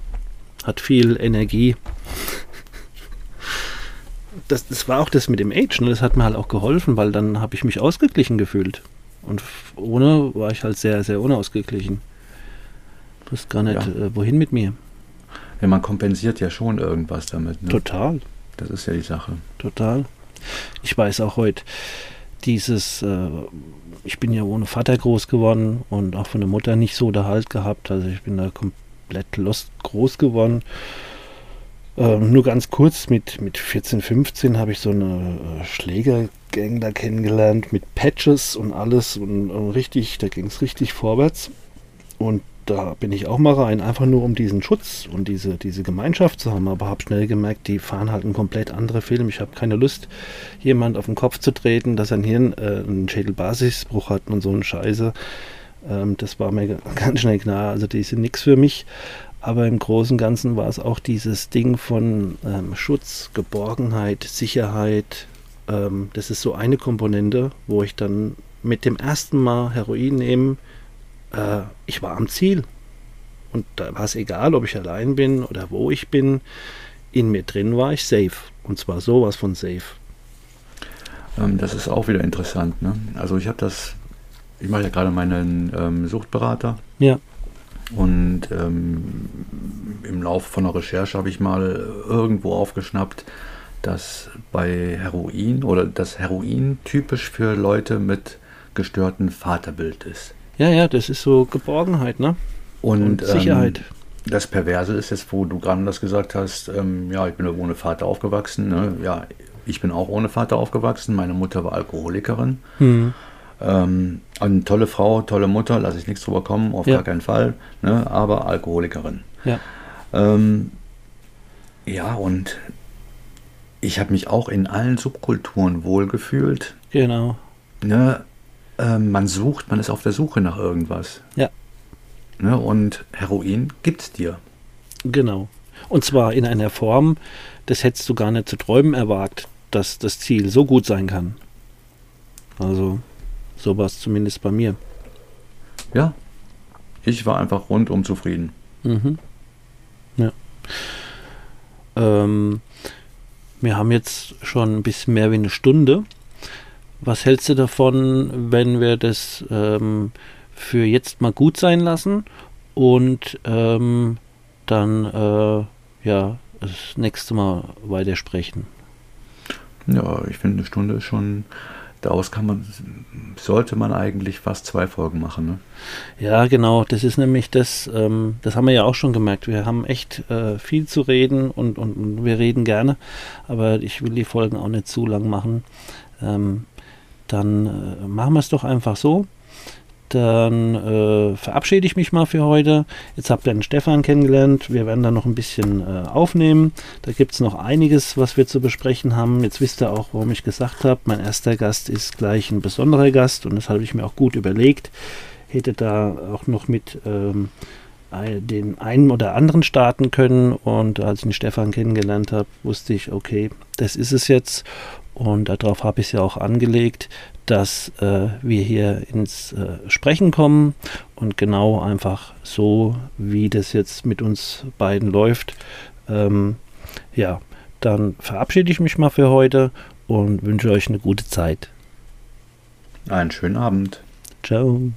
hat viel Energie. Das, das war auch das mit dem Age, ne? das hat mir halt auch geholfen, weil dann habe ich mich ausgeglichen gefühlt. Und ohne war ich halt sehr, sehr unausgeglichen. Du hast gar nicht, ja. äh, wohin mit mir. Ja, man kompensiert ja schon irgendwas damit. Ne? Total. Das ist ja die Sache. Total. Ich weiß auch heute, dieses, äh, ich bin ja ohne Vater groß geworden und auch von der Mutter nicht so der Halt gehabt. Also ich bin da komplett lost groß geworden. Äh, nur ganz kurz, mit, mit 14, 15 habe ich so eine äh, Schlägergang da kennengelernt mit Patches und alles und, und richtig, da ging es richtig vorwärts. Und da bin ich auch mal rein, einfach nur um diesen Schutz und diese, diese Gemeinschaft zu haben. Aber habe schnell gemerkt, die fahren halt einen komplett anderen Film. Ich habe keine Lust, jemand auf den Kopf zu treten, dass sein Hirn äh, einen Schädelbasisbruch hat und so eine Scheiße. Ähm, das war mir ganz schnell klar. Also die sind nichts für mich. Aber im Großen und Ganzen war es auch dieses Ding von ähm, Schutz, Geborgenheit, Sicherheit. Ähm, das ist so eine Komponente, wo ich dann mit dem ersten Mal Heroin nehmen äh, ich war am Ziel. Und da war es egal, ob ich allein bin oder wo ich bin. In mir drin war ich safe. Und zwar sowas von safe. Ähm, das ist auch wieder interessant. Ne? Also ich habe das, ich mache ja gerade meinen ähm, Suchtberater. Ja. Und ähm, im Laufe von der Recherche habe ich mal irgendwo aufgeschnappt, dass bei Heroin oder das Heroin typisch für Leute mit gestörtem Vaterbild ist. Ja, ja, das ist so Geborgenheit, ne? Und, Und Sicherheit. Ähm, das Perverse ist jetzt, wo du gerade das gesagt hast, ähm, ja, ich bin ohne Vater aufgewachsen. Ne? Ja, ich bin auch ohne Vater aufgewachsen. Meine Mutter war Alkoholikerin. Mhm. Ähm, eine tolle Frau, tolle Mutter, lasse ich nichts drüber kommen, auf Ja. gar keinen Fall. Ne? Aber Alkoholikerin. Ja. Ähm, ja, und ich habe mich auch in allen Subkulturen wohlgefühlt. Genau. Ne? Ähm, man sucht, man ist auf der Suche nach irgendwas. Ja. Ne? Und Heroin gibt's dir. Genau. Und zwar in einer Form, das hättest du gar nicht zu träumen erwagt, dass das Ziel so gut sein kann. Also, so war es zumindest bei mir. Ja. Ich war einfach rundum zufrieden. Mhm. Ja. Ähm, wir haben jetzt schon ein bisschen mehr wie eine Stunde. Was hältst du davon, wenn wir das ähm, für jetzt mal gut sein lassen und ähm, dann äh, ja das nächste Mal weitersprechen? Ja, ich finde, eine Stunde ist schon. Daraus kann man, sollte man eigentlich fast zwei Folgen machen. Ne? Ja, genau. Das ist nämlich das, ähm, das haben wir ja auch schon gemerkt. Wir haben echt äh, viel zu reden und, und, und wir reden gerne, aber ich will die Folgen auch nicht zu lang machen. Ähm, dann äh, machen wir es doch einfach so. Dann äh, verabschiede ich mich mal für heute. Jetzt habt ihr den Stefan kennengelernt. Wir werden dann noch ein bisschen äh, aufnehmen. Da gibt es noch einiges, was wir zu besprechen haben. Jetzt wisst ihr auch, warum ich gesagt habe, mein erster Gast ist gleich ein besonderer Gast und das habe ich mir auch gut überlegt. Hätte da auch noch mit ähm, den einen oder anderen starten können. Und als ich den Stefan kennengelernt habe, wusste ich, okay, das ist es jetzt. Und darauf habe ich es ja auch angelegt, dass äh, wir hier ins äh, Sprechen kommen und genau einfach so, wie das jetzt mit uns beiden läuft. Ähm, ja, dann verabschiede ich mich mal für heute und wünsche euch eine gute Zeit. Einen schönen Abend. Ciao.